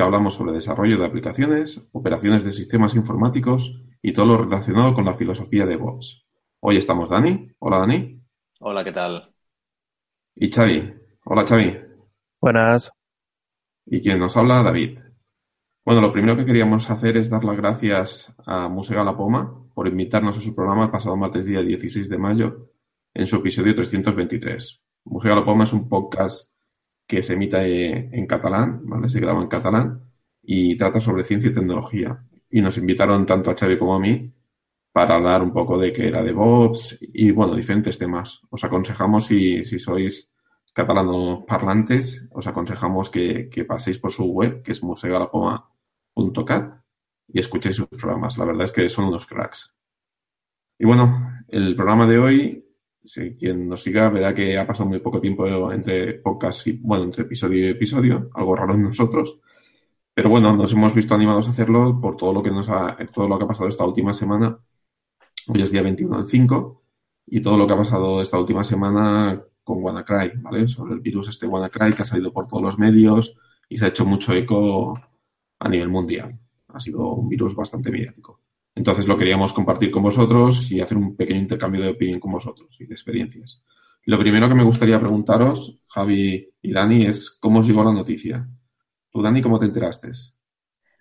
que hablamos sobre desarrollo de aplicaciones, operaciones de sistemas informáticos y todo lo relacionado con la filosofía de DevOps. Hoy estamos Dani. Hola Dani. Hola, ¿qué tal? Y Xavi. Hola Xavi. Buenas. Y quien nos habla, David. Bueno, lo primero que queríamos hacer es dar las gracias a Musega La Poma por invitarnos a su programa el pasado martes día 16 de mayo en su episodio 323. Museo La Poma es un podcast que se emite en catalán, ¿vale? Se graba en catalán y trata sobre ciencia y tecnología. Y nos invitaron tanto a Xavi como a mí para hablar un poco de qué era DevOps y, bueno, diferentes temas. Os aconsejamos, si, si sois catalanos parlantes, os aconsejamos que, que, paséis por su web, que es musegalapoma.cat, y escuchéis sus programas. La verdad es que son unos cracks. Y bueno, el programa de hoy Sí, quien nos siga verá que ha pasado muy poco tiempo entre podcast y, bueno, entre episodio y episodio, algo raro en nosotros. Pero bueno, nos hemos visto animados a hacerlo por todo lo que nos ha, todo lo que ha pasado esta última semana. Hoy es día 21 del 5 y todo lo que ha pasado esta última semana con WannaCry, ¿vale? Sobre el virus este WannaCry que ha salido por todos los medios y se ha hecho mucho eco a nivel mundial. Ha sido un virus bastante mediático. Entonces lo queríamos compartir con vosotros y hacer un pequeño intercambio de opinión con vosotros y de experiencias. Lo primero que me gustaría preguntaros, Javi y Dani, es cómo os llegó la noticia. Tú, Dani, ¿cómo te enteraste?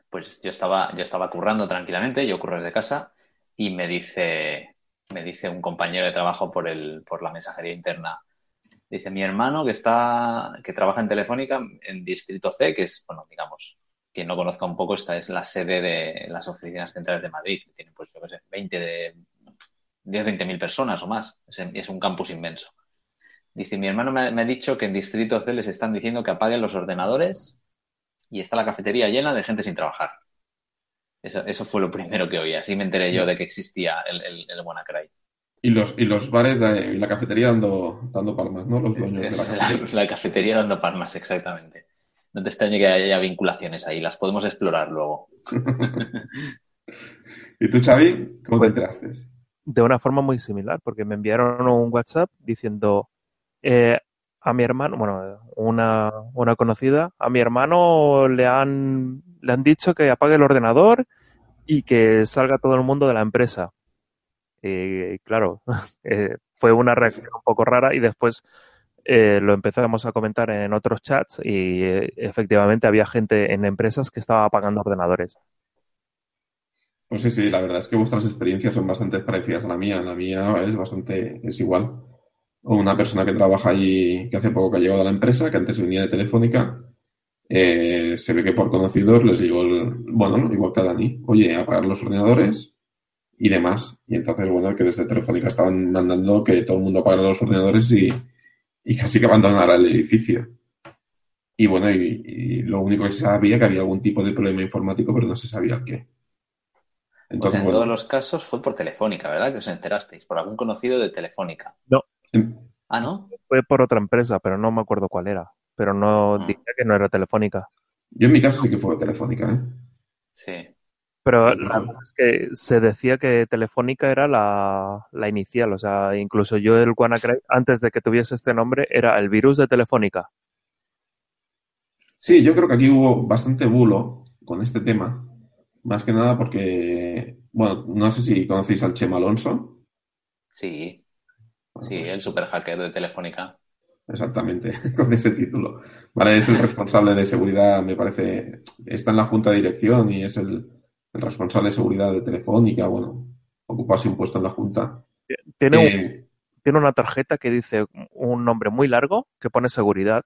Pues yo estaba, yo estaba currando tranquilamente, yo curro desde casa, y me dice, me dice un compañero de trabajo por el, por la mensajería interna. Dice, mi hermano que está, que trabaja en Telefónica en Distrito C, que es, bueno, digamos, quien no conozca un poco, esta es la sede de las oficinas centrales de Madrid, que tienen, pues, yo qué sé, 20 de 10, 20 mil personas o más. Es, un campus inmenso. Dice, mi hermano me, ha dicho que en Distrito C les están diciendo que apaguen los ordenadores y está la cafetería llena de gente sin trabajar. Eso, fue lo primero que oí. Así me enteré yo de que existía el, el, el WannaCry. Y los, y los bares y la cafetería dando, dando palmas, ¿no? Los dueños de la cafetería. la cafetería dando palmas, exactamente. No te extrañe que haya vinculaciones ahí, las podemos explorar luego. ¿Y tú, Xavi, cómo te enteraste? De una forma muy similar, porque me enviaron un WhatsApp diciendo eh, a mi hermano, bueno, una, una conocida, a mi hermano le han, le han dicho que apague el ordenador y que salga todo el mundo de la empresa. Y claro, eh, fue una reacción un poco rara y después eh, lo empezamos a comentar en otros chats y eh, efectivamente había gente en empresas que estaba apagando ordenadores. Pues sí, sí, la verdad es que vuestras experiencias son bastante parecidas a la mía. La mía es bastante, es igual. Una persona que trabaja allí, que hace poco que ha llegado a la empresa, que antes venía de Telefónica, eh, se ve que por conocidos les llegó bueno, igual que a Dani, oye, apagar los ordenadores y demás. Y entonces, bueno, que desde Telefónica estaban mandando que todo el mundo apagara los ordenadores y, y casi que abandonara el edificio. Y bueno, y, lo único que se sabía que había algún tipo de problema informático, pero no se sabía el qué. Entonces, en todos los casos fue por Telefónica, ¿verdad? Que os enterasteis, por algún conocido de Telefónica. No. Ah, ¿no? Fue por otra empresa, pero no me acuerdo cuál era. Pero no ah. dije que no era Telefónica. Yo en mi caso sí que fue Telefónica, ¿eh? Sí. Pero la verdad es que se decía que Telefónica era la, inicial, o sea, incluso yo el WannaCry, antes de que tuviese este nombre, era el virus de Telefónica. Sí, yo creo que aquí hubo bastante bulo con este tema, más que nada porque, bueno, no sé si conocéis al Chema Alonso. Sí, sí, pues el super hacker de Telefónica. Exactamente, con ese título. Vale, es el responsable de seguridad, me parece, está en la junta de dirección y es el, el responsable de seguridad de Telefónica, bueno, ocupase un puesto en la Junta. Tiene, eh, tiene una tarjeta que dice un nombre muy largo que pone seguridad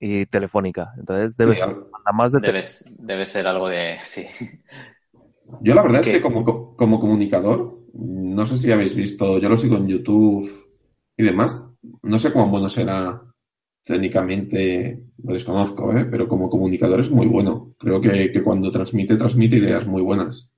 y Telefónica. Entonces debe ser más de debe, ser algo de. Sí. Yo la verdad es que como, como comunicador, no sé si habéis visto, yo lo sigo en YouTube y demás. No sé cuán bueno será técnicamente lo desconozco, ¿eh? pero como comunicador es muy bueno. Creo que, cuando transmite, transmite ideas muy buenas.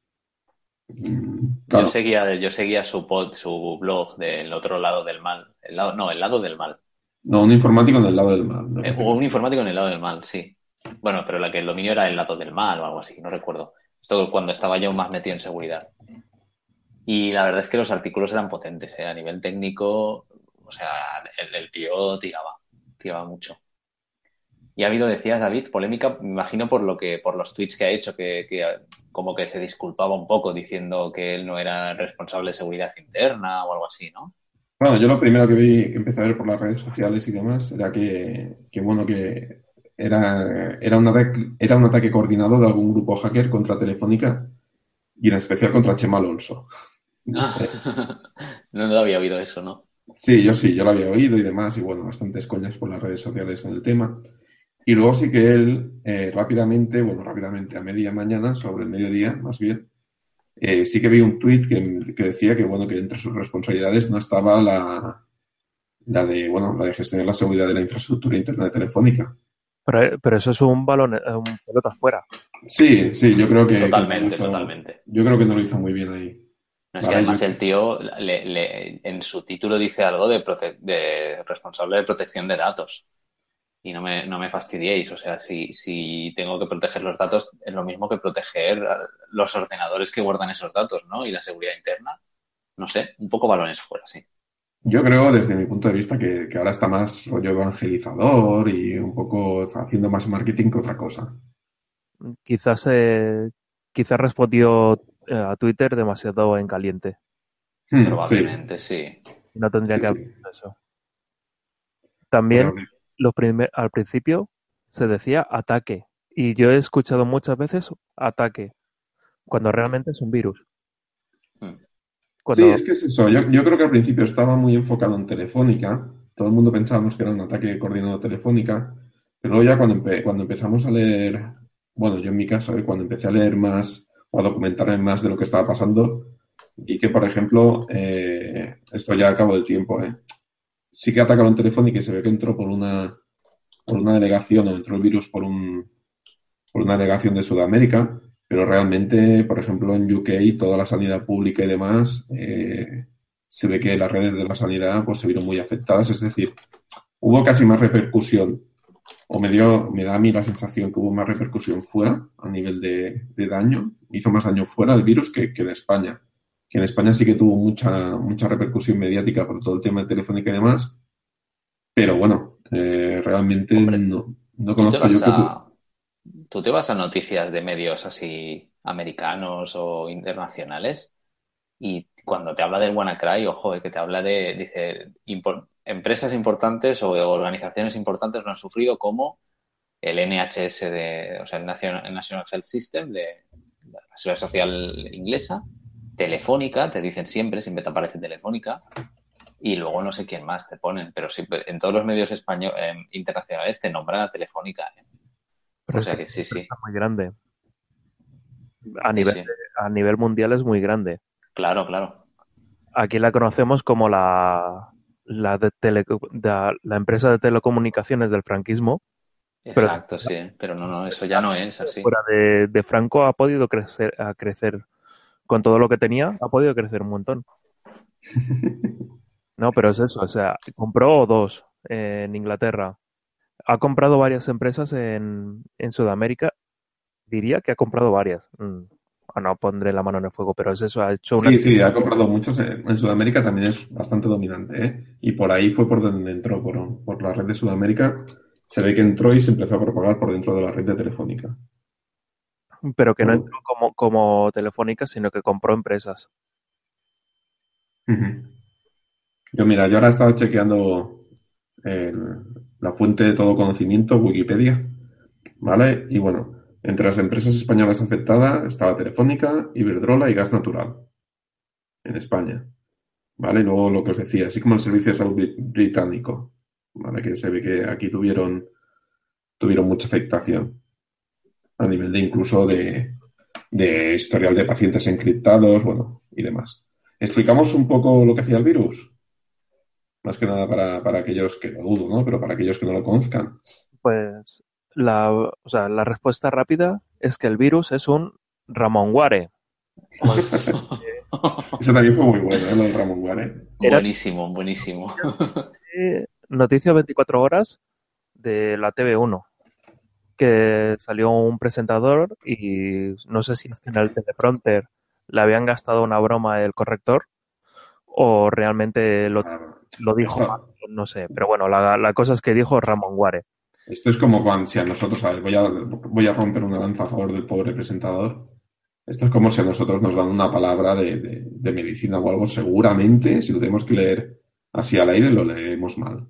Mm, yo seguía, yo seguía su pod, su blog del otro lado del mal. El lado, no, el lado del mal. No, un informático en el lado del mal. Eh, un informático en el lado del mal, sí. Bueno, pero la que el dominio era el lado del mal o algo así, no recuerdo. Esto cuando estaba yo más metido en seguridad. Y la verdad es que los artículos eran potentes, ¿eh? a nivel técnico, o sea, el tío tiraba mucho. Y ha habido, decías, David, polémica, me imagino por lo que, por los tweets que ha hecho, que, que como que se disculpaba un poco diciendo que él no era responsable de seguridad interna o algo así, ¿no? Bueno, yo lo primero que vi, que empecé a ver por las redes sociales y demás, era que, que bueno, que era, era, un ataque, era un ataque coordinado de algún grupo hacker contra Telefónica y en especial contra Chema Alonso. Ah, no, no había oído eso, ¿no? Sí, yo sí, yo lo había oído y demás, y bueno, bastantes coñas por las redes sociales con el tema. Y luego sí que él eh, rápidamente, bueno, rápidamente a media mañana, sobre el mediodía más bien, eh, sí que vi un tuit que, que, decía que, bueno, que entre sus responsabilidades no estaba la, la de, bueno, la de gestionar la seguridad de la infraestructura internet telefónica. Pero, pero eso es un balón, eh, un pelota afuera. Sí, sí, yo creo que... Totalmente, que hizo, totalmente. Yo creo que no lo hizo muy bien ahí. No, es que además el tío le, le, en su título dice algo de, prote de responsable de protección de datos y no me, no me fastidiéis. O sea, si, si tengo que proteger los datos, es lo mismo que proteger los ordenadores que guardan esos datos, ¿no? Y la seguridad interna. No sé, un poco balones fuera, sí. Yo creo, desde mi punto de vista, que, que ahora está más rollo evangelizador y un poco haciendo más marketing que otra cosa. Quizás, eh, quizás respondió a Twitter demasiado en caliente. Hmm, Probablemente, sí. sí. No tendría sí, que haber eso. También, los primer, al principio se decía ataque. Y yo he escuchado muchas veces ataque, cuando realmente es un virus. Cuando... Sí, es que es eso. Yo, yo, creo que al principio estaba muy enfocado en Telefónica. Todo el mundo pensábamos que era un ataque coordinado Telefónica. Pero luego ya cuando, empe cuando empezamos a leer, bueno, yo en mi caso, ¿eh? cuando empecé a leer más a documentarme más de lo que estaba pasando, y que, por ejemplo, eh, esto ya acabo del tiempo, ¿eh? sí que atacaron Telefónica y se ve que entró por una, por una delegación o entró el virus por, un, por una delegación de Sudamérica, pero realmente, por ejemplo, en UK toda la sanidad pública y demás, eh, se ve que las redes de la sanidad pues, se vieron muy afectadas, es decir, hubo casi más repercusión, o me, dio, me da a mí la sensación que hubo más repercusión fuera a nivel de, de daño, hizo más daño fuera el virus que, que en España que en España sí que tuvo mucha, mucha repercusión mediática por todo el tema de Telefónica y demás, pero bueno, eh, realmente Hombre, no, no conozco ¿tú yo a. ¿Tú te vas a noticias de medios así americanos o internacionales? Y cuando te habla del WannaCry, ojo, que te habla de, dice, impor, empresas importantes o organizaciones importantes lo han sufrido como el NHS de, o sea, el National, el National Health System de la Seguridad Social inglesa, Telefónica, te dicen siempre, siempre te aparece Telefónica, y luego no sé quién más te ponen, pero siempre, en todos los medios españoles, eh, internacionales te nombran a Telefónica. ¿eh? Pero o sea que sí, sí. Es muy grande. A, sí, nivel, sí. a nivel mundial es muy grande. Claro, claro. Aquí la conocemos como la, la, de tele, de, la empresa de telecomunicaciones del franquismo. Exacto, pero, sí, pero no, no, eso ya no es así. Fuera de, de Franco ha podido crecer, a crecer con todo lo que tenía, ha podido crecer un montón. No, pero es eso, o sea, compró dos en Inglaterra, ha comprado varias empresas en, en Sudamérica, diría que ha comprado varias. Ah, no pondré la mano en el fuego, pero es eso, ha hecho una... Sí, sí, ha comprado muchos. En Sudamérica también es bastante dominante, ¿eh? Y por ahí fue por donde entró, por, por la red de Sudamérica. Se ve que entró y se empezó a propagar por dentro de la red de Telefónica pero que no entró como, como Telefónica, sino que compró empresas. Uh -huh. Yo, mira, yo ahora estaba chequeando el, la fuente de todo conocimiento, Wikipedia, ¿vale? Y bueno, entre las empresas españolas afectadas estaba Telefónica, Iberdrola y Gas Natural, en España, ¿vale? Y luego lo que os decía, así como el Servicio de Salud Británico, ¿vale? Que se ve que aquí tuvieron, tuvieron mucha afectación a nivel de incluso de, de historial de pacientes encriptados, bueno, y demás. ¿Explicamos un poco lo que hacía el virus? Más que nada para, para aquellos que lo dudo, ¿no? Pero para aquellos que no lo conozcan. Pues la, o sea, la respuesta rápida es que el virus es un Ramonguare. Eso también fue muy bueno, ¿eh? Lo del Ramonguare. Buenísimo, buenísimo. Noticias 24 horas de la TV1 que salió un presentador y no sé si es que en el teleprompter le habían gastado una broma el corrector o realmente lo, lo dijo mal, no sé. Pero bueno, la, la, cosa es que dijo Ramón Guare. Esto es como cuando si a nosotros, a ver, voy a, voy a romper una lanza a favor del pobre presentador. Esto es como si a nosotros nos dan una palabra de, de- de medicina o algo, seguramente, si lo tenemos que leer así al aire, lo leemos mal.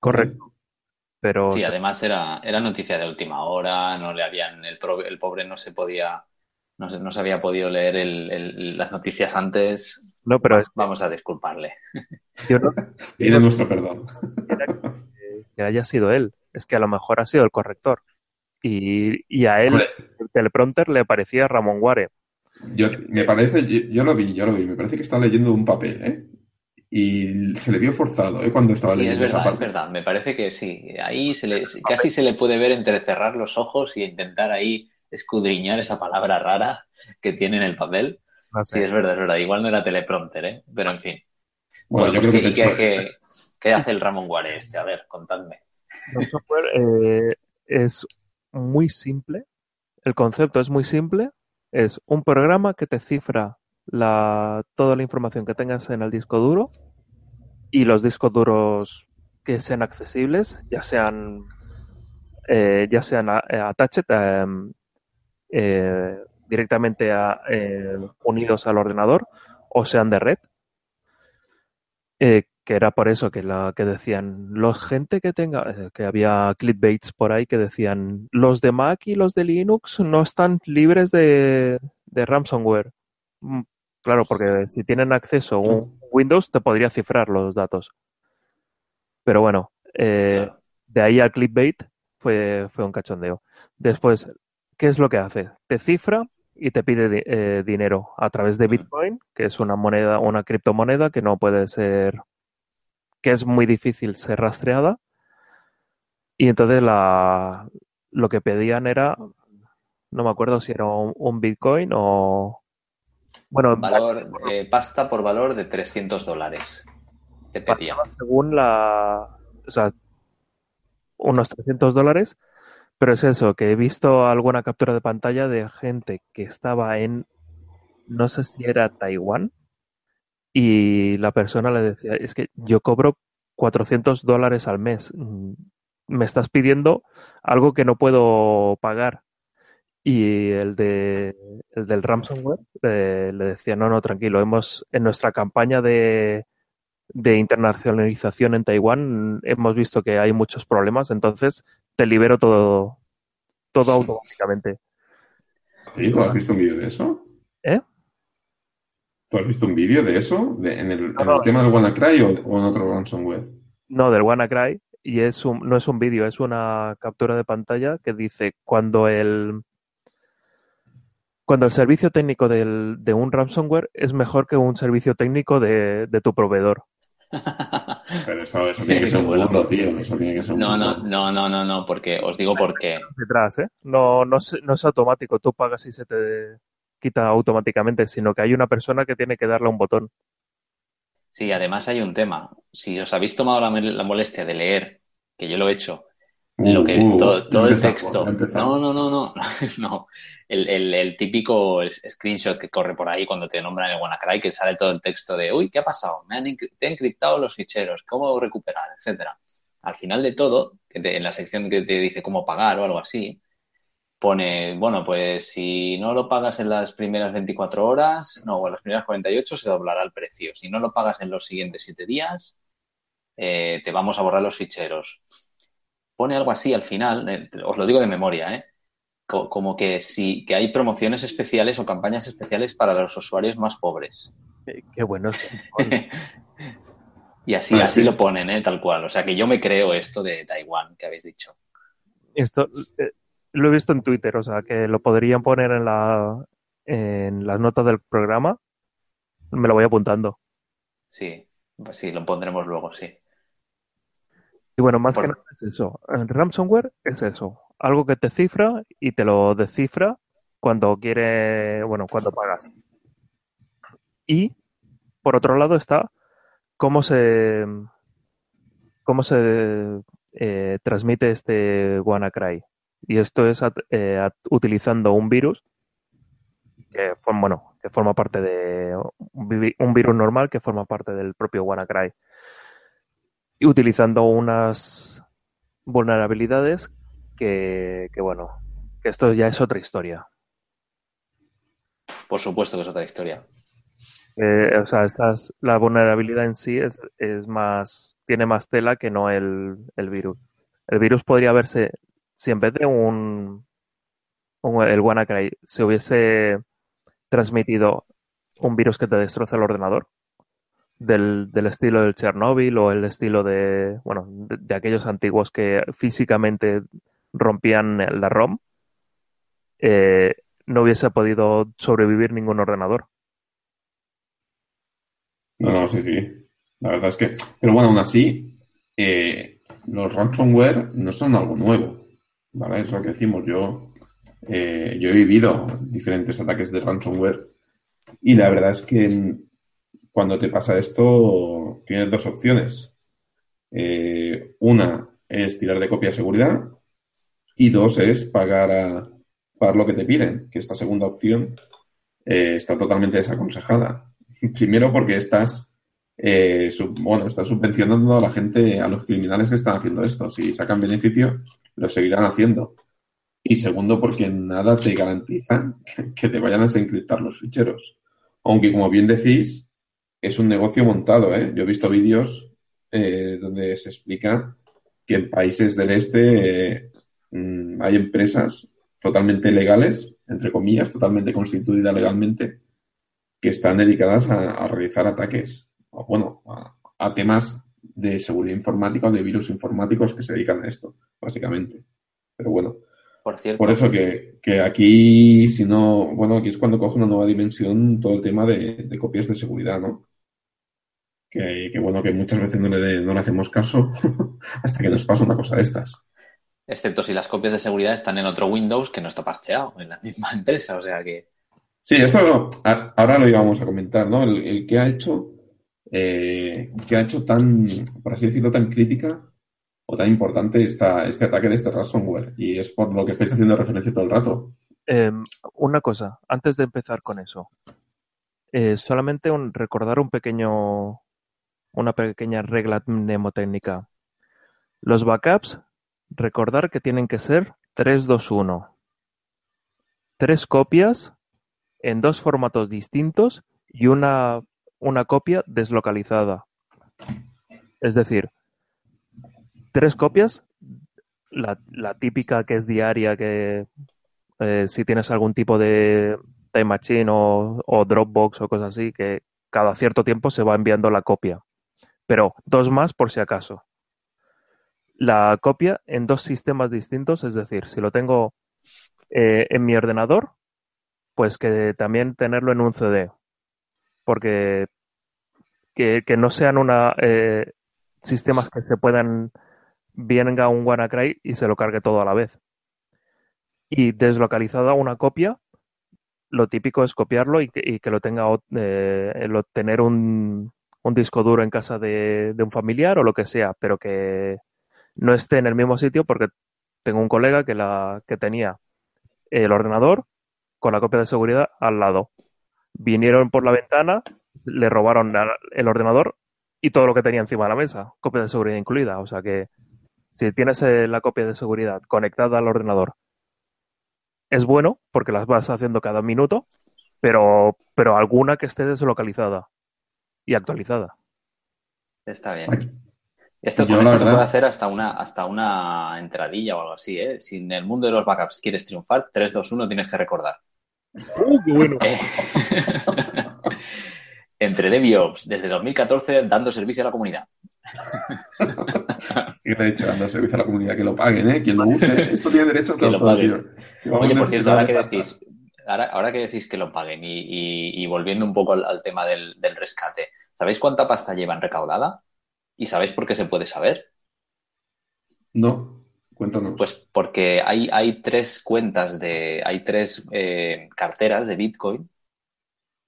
Correcto. Pero Sí, o sea, además era, era noticia de última hora, no le habían, el, pro- el pobre no se podía, no se, no se había podido leer el- el- las noticias antes. no, pero es, Vamos a disculparle. yo no Tiene nuestro perdón. que, que haya sido él, es que a lo mejor ha sido el corrector. Y, y a él, Hombre, el teleprompter le parecía Ramón Guare. yo, me parece, yo, yo lo vi, yo lo vi, me parece que estaba leyendo un papel, ¿eh? Y se le vio forzado, ¿eh? Cuando estaba Sí, es leyendo esa verdad, es verdad. Me parece que sí. Ahí se le, casi se le puede ver entrecerrar los ojos y intentar ahí escudriñar esa palabra rara que tiene en el papel. No Sí, es verdad, es verdad. Igual no era teleprompter, ¿eh? Pero en fin. Bueno, yo pues, creo que ¿qué, pensó- qué- qué- qué hace el Ramón Guare este? A ver, contadme. El software eh, es muy simple. El concepto es muy simple. Es un programa que te cifra toda la información que tengas en el disco duro y los discos duros que sean accesibles, ya sean eh, ya sean eh, attached, em, eh, directamente a, unidos al ordenador o sean de red. Que era por eso que la que decían los gente que tenga eh, que había clickbaits por ahí que decían los de Mac y los de Linux no están libres de, de ransomware. Mm, Claro, porque si tienen acceso a un Windows te podría cifrar los datos. Pero bueno, eh, de ahí al clickbait fue, fue un cachondeo. Después, ¿qué es lo que hace? Te cifra y te pide eh, dinero a través de Bitcoin, que es una moneda, una criptomoneda que no puede ser, que es muy difícil ser rastreada. Y entonces la, lo que pedían era, no me acuerdo si era un, un Bitcoin o, bueno, Valor, eh, pasta por valor de 300 dólares. Te pedía. pagaba según la, o sea, unos 300 dólares, pero es eso, que he visto alguna captura de pantalla de gente que estaba en, no sé si era Taiwán, y la persona le decía, es que yo cobro 400 dólares al mes, mm, me estás pidiendo algo que no puedo pagar. Y el de el del ransomware eh, le decía, no, no, tranquilo, hemos en nuestra campaña de, de internacionalización en Taiwán hemos visto que hay muchos problemas, entonces te libero todo, todo automáticamente. ¿Tú has visto un vídeo de eso? ¿Tú has visto un vídeo de eso? De- ¿En el, en no. tema del WannaCry o, o en otro ransomware? No, del WannaCry, y es un, no es un vídeo, es una captura de pantalla que dice cuando el cuando el servicio técnico del- de un ransomware es mejor que un servicio técnico de, de tu proveedor. Pero eso, eso tiene que ser un burro, tío. Eso tiene que ser un No, no, no, no, no, no, porque os digo por qué. Detrás, ¿eh? No, no, es, no es automático, tú pagas y se te quita automáticamente, sino que hay una persona que tiene que darle un botón. Sí, además hay un tema. Si os habéis tomado la, la molestia de leer, que yo lo he hecho, lo Uh, que uh, todo, ya todo el texto. No, no, no, no, no. El, el, el típico screenshot que corre por ahí cuando te nombran el WannaCry, que sale todo el texto de, uy, ¿qué ha pasado? Me han te he encriptado los ficheros, ¿cómo recuperar? Etcétera. Al final de todo, que te- en la sección que te dice cómo pagar o algo así, pone, bueno, pues si no lo pagas en las primeras 24 horas, no, o en las primeras 48 se doblará el precio. Si no lo pagas en los siguientes 7 días, eh, te vamos a borrar los ficheros. Pone algo así al final, eh, os lo digo de memoria, ¿eh? Co- Como que sí, que hay promociones especiales o campañas especiales para los usuarios más pobres. Qué bueno. Y así, Ah, así sí. lo ponen, ¿eh? Tal cual. O sea que yo me creo esto de Taiwán que habéis dicho. Esto eh, lo he visto en Twitter, o sea, que lo podrían poner en la en las notas del programa. Me lo voy apuntando. Sí, pues sí, lo pondremos luego, sí. Y bueno, más Por- que nada es eso. El ransomware es eso. Algo que te cifra y te lo descifra cuando quiere, bueno, cuando pagas. Y por otro lado está cómo se cómo se eh, transmite este WannaCry. Y esto es at- eh, at- utilizando un virus que forma, bueno, que forma parte de un vi- un virus normal que forma parte del propio WannaCry y utilizando unas vulnerabilidades que, que, bueno, que esto ya es otra historia. Por supuesto que es otra historia. Eh, o sea, estas, la vulnerabilidad en sí es, es más, tiene más tela que no el, el virus. El virus podría verse, si en vez de un, un el WannaCry se hubiese transmitido un virus que te destroza el ordenador, del, del estilo del Chernobyl o el estilo de, bueno, de, aquellos antiguos que físicamente rompían la ROM, eh, no hubiese podido sobrevivir ningún ordenador. No, no, sí, sí. La verdad es que. Pero bueno, aún así, eh, los ransomware no son algo nuevo. ¿Vale? Es lo que decimos. Yo, eh, yo he vivido diferentes ataques de ransomware y la verdad es que cuando te pasa esto, tienes dos opciones. Eh, una es tirar de copia de seguridad y dos es pagar a pagar lo que te piden, que esta segunda opción eh, está totalmente desaconsejada. Primero porque estás, eh, bueno, estás subvencionando a la gente, a los criminales que están haciendo esto. Si sacan beneficio, lo seguirán haciendo. Y segundo porque nada te garantiza que, te vayan a desencriptar los ficheros. Aunque, como bien decís, es un negocio montado. ¿eh? Yo he visto vídeos eh, donde se explica que en países del este eh, hay empresas totalmente legales, entre comillas, totalmente constituidas legalmente, que están dedicadas a, realizar ataques, bueno, a, temas de seguridad informática o de virus informáticos que se dedican a esto, básicamente. Pero bueno, por, cierto. por eso que, que, aquí, si no, bueno, aquí es cuando coge una nueva dimensión todo el tema de, de copias de seguridad, ¿no? Que, que, bueno, que muchas veces no le, no le hacemos caso hasta que nos pasa una cosa de estas. Excepto si las copias de seguridad están en otro Windows que no está parcheado en la misma empresa, o sea que. Sí, eso ahora lo íbamos a comentar, ¿no? El, el que ha hecho, eh, que ha hecho tan, por así decirlo, tan crítica o tan importante esta, este ataque de este ransomware. Y es por lo que estáis haciendo referencia todo el rato. Eh, una cosa, antes de empezar con eso, eh, solamente recordar un pequeño, una pequeña regla mnemotécnica. Los backups Recordar que tienen que ser 321. Tres copias en dos formatos distintos y una, una copia deslocalizada. Es decir, tres copias, la, típica que es diaria, que eh, si tienes algún tipo de Time Machine o, o Dropbox o cosas así, que cada cierto tiempo se va enviando la copia. Pero dos más por si acaso la copia en dos sistemas distintos, es decir, si lo tengo eh, en mi ordenador, pues que también tenerlo en un CD, porque que, no sean una eh, sistemas que se puedan venga un WannaCry y se lo cargue todo a la vez. Y deslocalizada una copia, lo típico es copiarlo y que, lo tenga eh, el obtener un, un disco duro en casa de, de un familiar o lo que sea, pero que no esté en el mismo sitio porque tengo un colega que, la, que tenía el ordenador con la copia de seguridad al lado. Vinieron por la ventana, le robaron el ordenador y todo lo que tenía encima de la mesa, copia de seguridad incluida. O sea que si tienes eh, la copia de seguridad conectada al ordenador, es bueno porque las vas haciendo cada minuto, pero, pero alguna que esté deslocalizada y actualizada. Está bien. Esto con esto se puede hacer hasta una, hasta una entradilla o algo así, ¿eh? Si en el mundo de los backups quieres triunfar, 3, 2, 1 tienes que recordar. ¡Uh, qué bueno! Entre DevOps, desde 2014, dando servicio a la comunidad. ¿Qué te he dicho? Dando servicio a la comunidad, que lo paguen, ¿eh? Quien lo use, esto tiene derecho a que lo paguen. Oye, por cierto, ahora que decís, ahora, ahora que decís que lo paguen y, y, y volviendo un poco al, al tema del, del rescate, ¿sabéis cuánta pasta llevan recaudada? ¿Y sabéis por qué se puede saber? No, cuéntanos. Pues porque hay, hay tres cuentas de, hay tres eh, carteras de Bitcoin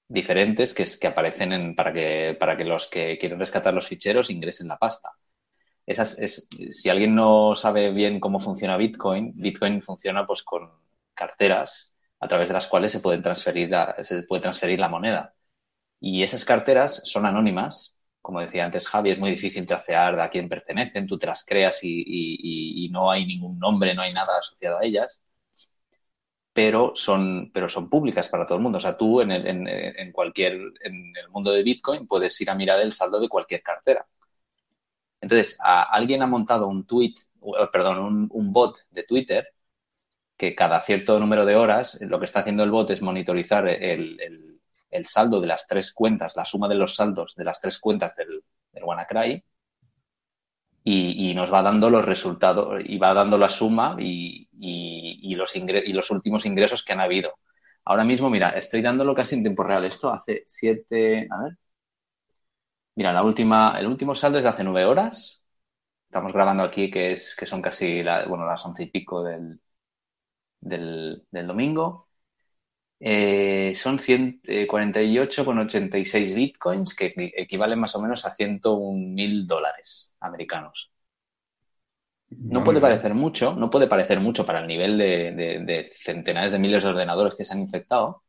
diferentes que, que aparecen en, para, que, para que los que quieren rescatar los ficheros ingresen la pasta. Esas es, si alguien no sabe bien cómo funciona Bitcoin, Bitcoin funciona pues con carteras a través de las cuales se, pueden transferir se puede transferir la moneda. Y esas carteras son anónimas, como decía antes Javi, es muy difícil tracear a quién pertenecen, tú te las creas y, no hay ningún nombre, no hay nada asociado a ellas, pero son, pero son públicas para todo el mundo. O sea, tú en, en, cualquier, en el mundo de Bitcoin puedes ir a mirar el saldo de cualquier cartera. Entonces, alguien ha montado un tweet, perdón, un, bot de Twitter que cada cierto número de horas lo que está haciendo el bot es monitorizar el, saldo de las tres cuentas, la suma de los saldos de las tres cuentas del, del WannaCry y, nos va dando los resultados y va dando la suma y, los y los últimos ingresos que han habido. Ahora mismo, mira, estoy dándolo casi en tiempo real. Esto hace siete, a ver, Mira, la última, el último saldo es de hace nueve horas. Estamos grabando aquí que es que son casi bueno, las once y pico del, del, domingo. Eh, son 148,86 eh, bitcoins que equivalen más o menos a 101 mil dólares americanos. No puede parecer mucho, no puede parecer mucho para el nivel de centenares de miles de ordenadores que se han infectado,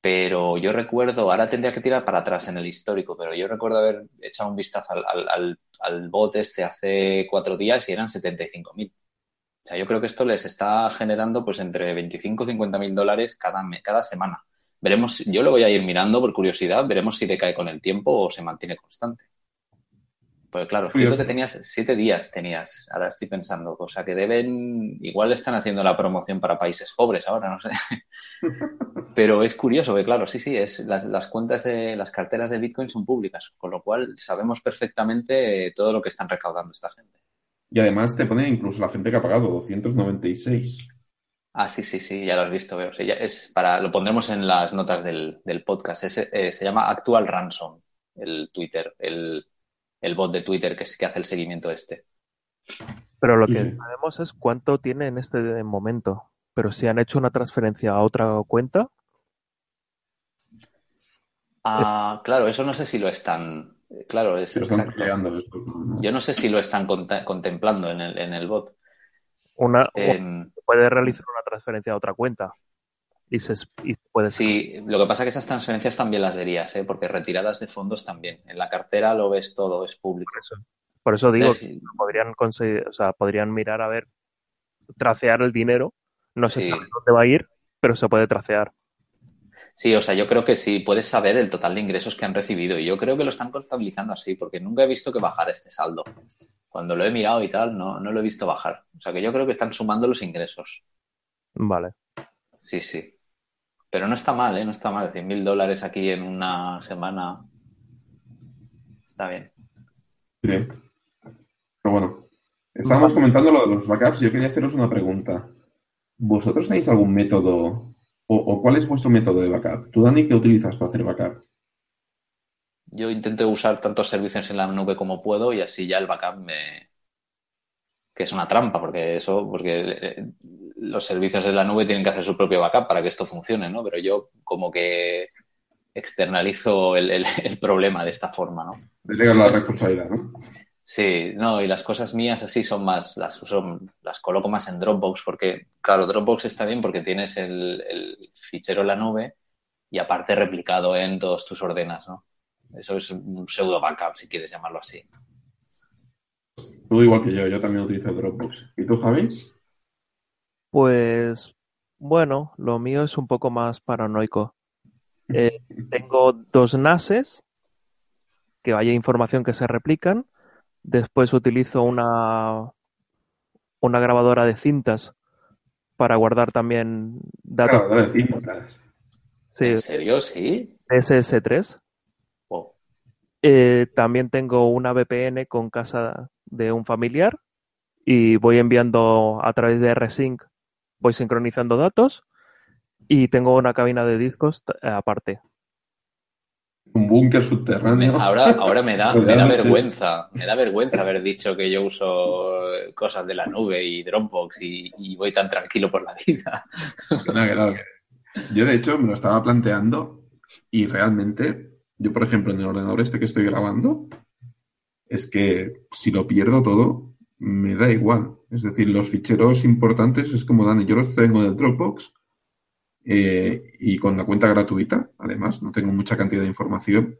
pero yo recuerdo, ahora tendría que tirar para atrás en el histórico, pero yo recuerdo haber echado un vistazo al, bot este hace cuatro días y eran 75.000. O sea, yo creo que esto les está generando pues entre 25 y 50 mil dólares cada, cada semana. Veremos, yo lo voy a ir mirando por curiosidad, veremos si decae con el tiempo o se mantiene constante. Pues claro, siento que tenías siete días, tenías, ahora estoy pensando, o sea que deben, igual están haciendo la promoción para países pobres ahora, no sé. Pero es curioso que, claro, sí, sí, es, las, cuentas de las carteras de Bitcoin son públicas, con lo cual sabemos perfectamente todo lo que están recaudando esta gente. Y además te pone incluso la gente que ha pagado 296. Ah, sí, sí, sí, ya lo has visto, veo. es para, lo pondremos en las notas del, podcast. Eh, se llama Actual Ransom, el Twitter, el, el bot de Twitter que, que hace el seguimiento este. Pero lo que sabemos es cuánto tiene en este momento. Pero si han hecho una transferencia a otra cuenta. Ah, claro, eso no sé si lo están. Claro, es exacto. Yo no sé si lo están contemplando en el, en el bot. Una, em, puede realizar una transferencia a otra cuenta. Y, se, puede Sí, lo que pasa es que esas transferencias también las verías, ¿eh? porque retiradas de fondos también. En la cartera lo ves todo, es público. Por eso, digo que podrían conseguir, o sea, podrían mirar a ver, tracear el dinero. No sé dónde va a ir, pero se puede tracear. Sí, o sea, yo creo que sí, puedes saber el total de ingresos que han recibido. Y yo creo que lo están contabilizando así, porque nunca he visto que bajara este saldo. Cuando lo he mirado y tal, no, no lo he visto bajar. O sea, que yo creo que están sumando los ingresos. Vale. Sí, sí. Pero no está mal, ¿eh? No está mal. 100.000 dólares aquí en una semana. Está bien. Bien. Pero bueno, estábamos comentando lo de los backups. Yo quería haceros una pregunta. ¿Vosotros tenéis algún método o, cuál es vuestro método de backup? ¿Tú, Dani, qué utilizas para hacer backup? Yo intento usar tantos servicios en la nube como puedo y así ya el backup me, que es una trampa, porque eso, porque eh, los servicios de la nube tienen que hacer su propio backup para que esto funcione, ¿no? Pero yo como que externalizo el, problema de esta forma, ¿no? Delegas la responsabilidad, ¿no? Sí, no, y las cosas mías así son más, las uso, las coloco más en Dropbox, porque, claro, Dropbox está bien porque tienes el, el fichero en la nube y aparte replicado en todos tus ordenas, ¿no? Eso es un pseudo backup, si quieres llamarlo así. Tú igual que yo, yo también utilizo Dropbox. ¿Y tú, Javi? Pues bueno, lo mío es un poco más paranoico. Eh, tengo dos NASes, que haya información que se replican. Después utilizo una, una grabadora de cintas para guardar también datos. Grabadora de cintas. Sí. ¿En serio? Sí. SS3. Eh, también tengo una VPN con casa de un familiar y voy enviando a través de RSync, voy sincronizando datos y tengo una cabina de discos eh, aparte. Un búnker subterráneo. Ahora, ahora me da, me da vergüenza, me da vergüenza haber dicho que yo uso cosas de la nube y Dropbox y, voy tan tranquilo por la vida. Yo de hecho me lo estaba planteando y realmente, yo por ejemplo en el ordenador este que estoy grabando, es que si lo pierdo todo, me da igual. Es decir, los ficheros importantes es como Dani, yo los tengo en el Dropbox eh, y con la cuenta gratuita, además, no tengo mucha cantidad de información.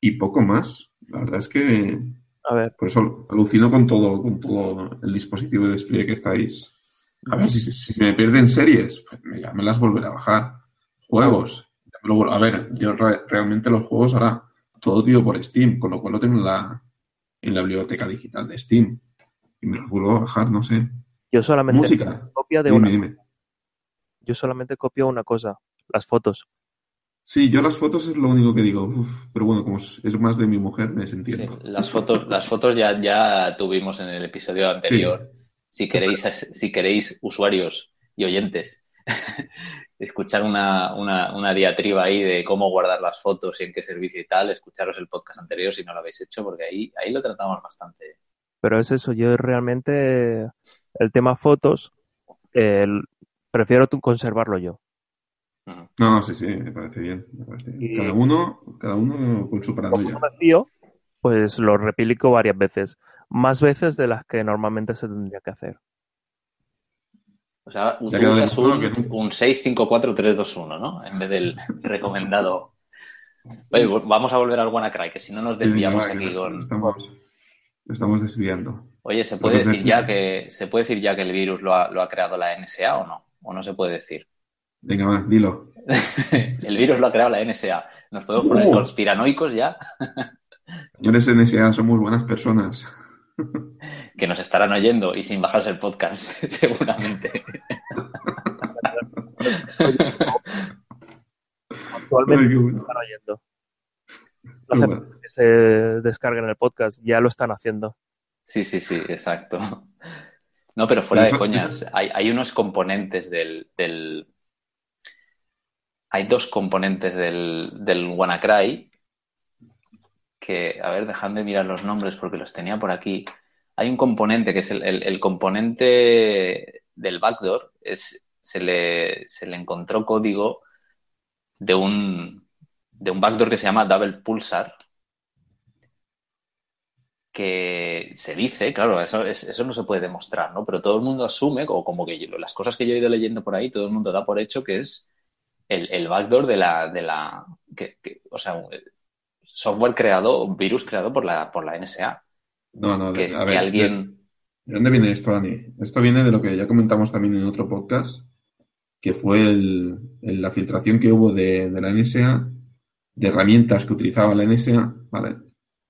y poco más. La verdad es que A ver, por eso alucino con todo, con todo el dispositivo de despliegue que estáis. A ver, si, si se me pierden series, pues ya me las volveré a bajar. Juegos. ya me lo vuel- a ver, yo re- realmente los juegos ahora todo tío por Steam, con lo cual lo tengo en la, en la biblioteca digital de Steam. Y me los vuelvo a bajar, no sé. yo solamente Música. copia de Dime, una, dime. Yo solamente copio una cosa, las fotos. Sí, yo las fotos es lo único que digo. uf, pero bueno, como es más de mi mujer, me Sí, desentiendo. las fotos, las fotos ya, ya tuvimos en el episodio anterior. Si queréis, si queréis, usuarios y oyentes, escuchar una, una, una diatriba ahí de cómo guardar las fotos y en qué servicio y tal, escucharos el podcast anterior si no lo habéis hecho, porque ahí, ahí lo tratamos bastante. Pero es eso, yo realmente el tema fotos el- prefiero tú conservarlo yo. No, no, sí, sí, me parece bien. me parece bien. Y- Cada uno, cada uno con su paranoia. fío, pues lo replico varias veces, más veces de las que normalmente se tendría que hacer. O sea, queda usas un, demostrado que- un 654-321, ¿no? En vez del recomendado. Oye, vo- vamos a volver al WannaCry, que si no nos Sí, desviamos que aquí con... Estamos, estamos desviando. Oye, ¿se puede que decir ya que se puede decir ya que el virus lo ha, lo ha creado la NSA o no? ¿O no se puede decir? Venga, va, dilo. El virus lo ha creado la NSA. ¿Nos podemos poner Uh. conspiranoicos ya? Señores NSA, somos buenas personas. Que nos estarán oyendo y sin bajarse el podcast, seguramente. Actualmente bueno. están oyendo. No hace bueno. que se descarguen el podcast, ya lo están haciendo. Sí, sí, sí, exacto. No, pero fuera Pero de eso- coñas, hay, hay unos componentes del, del- Hay dos componentes del, del WannaCry que, a ver, dejadme mirar los nombres porque los tenía por aquí. Hay un componente que es el, el- el componente del backdoor, es, se le, se le encontró código de un, de un backdoor que se llama Double Pulsar, que se dice, claro, eso, es- eso no se puede demostrar, ¿no? Pero todo el mundo asume, o como que yo- las cosas que yo he ido leyendo por ahí, todo el mundo da por hecho que es el, el backdoor de la, de la, que, que- o sea, un- software creado, un virus creado por la, por la NSA. No, no, Que, que alguien, ¿de dónde viene esto, Dani? Esto viene de lo que ya comentamos también en otro podcast, que fue el- el- la filtración que hubo de, de la NSA, de herramientas que utilizaba la NSA, ¿vale?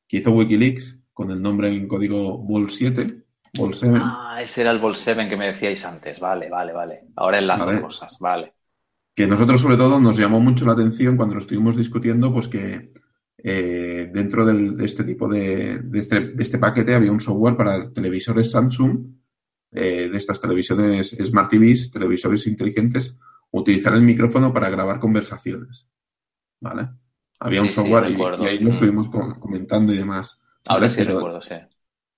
Que hizo Wikileaks con el nombre en código Vol7, Vol7. ah, ese era el Vol 7 que me decíais antes, vale, vale, vale. Ahora enlazo Vale. cosas, vale. que nosotros sobre todo nos llamó mucho la atención cuando lo estuvimos discutiendo, pues que eh, dentro del- de este tipo de, de este, de este paquete había un software para televisores Samsung, eh, de estas televisiones Smart TVs, televisores inteligentes, utilizar el micrófono para grabar conversaciones. ¿Vale? Había un sí, software y- y, ahí lo Mm. estuvimos co- comentando y demás. Ahora sí Pero- recuerdo, sí.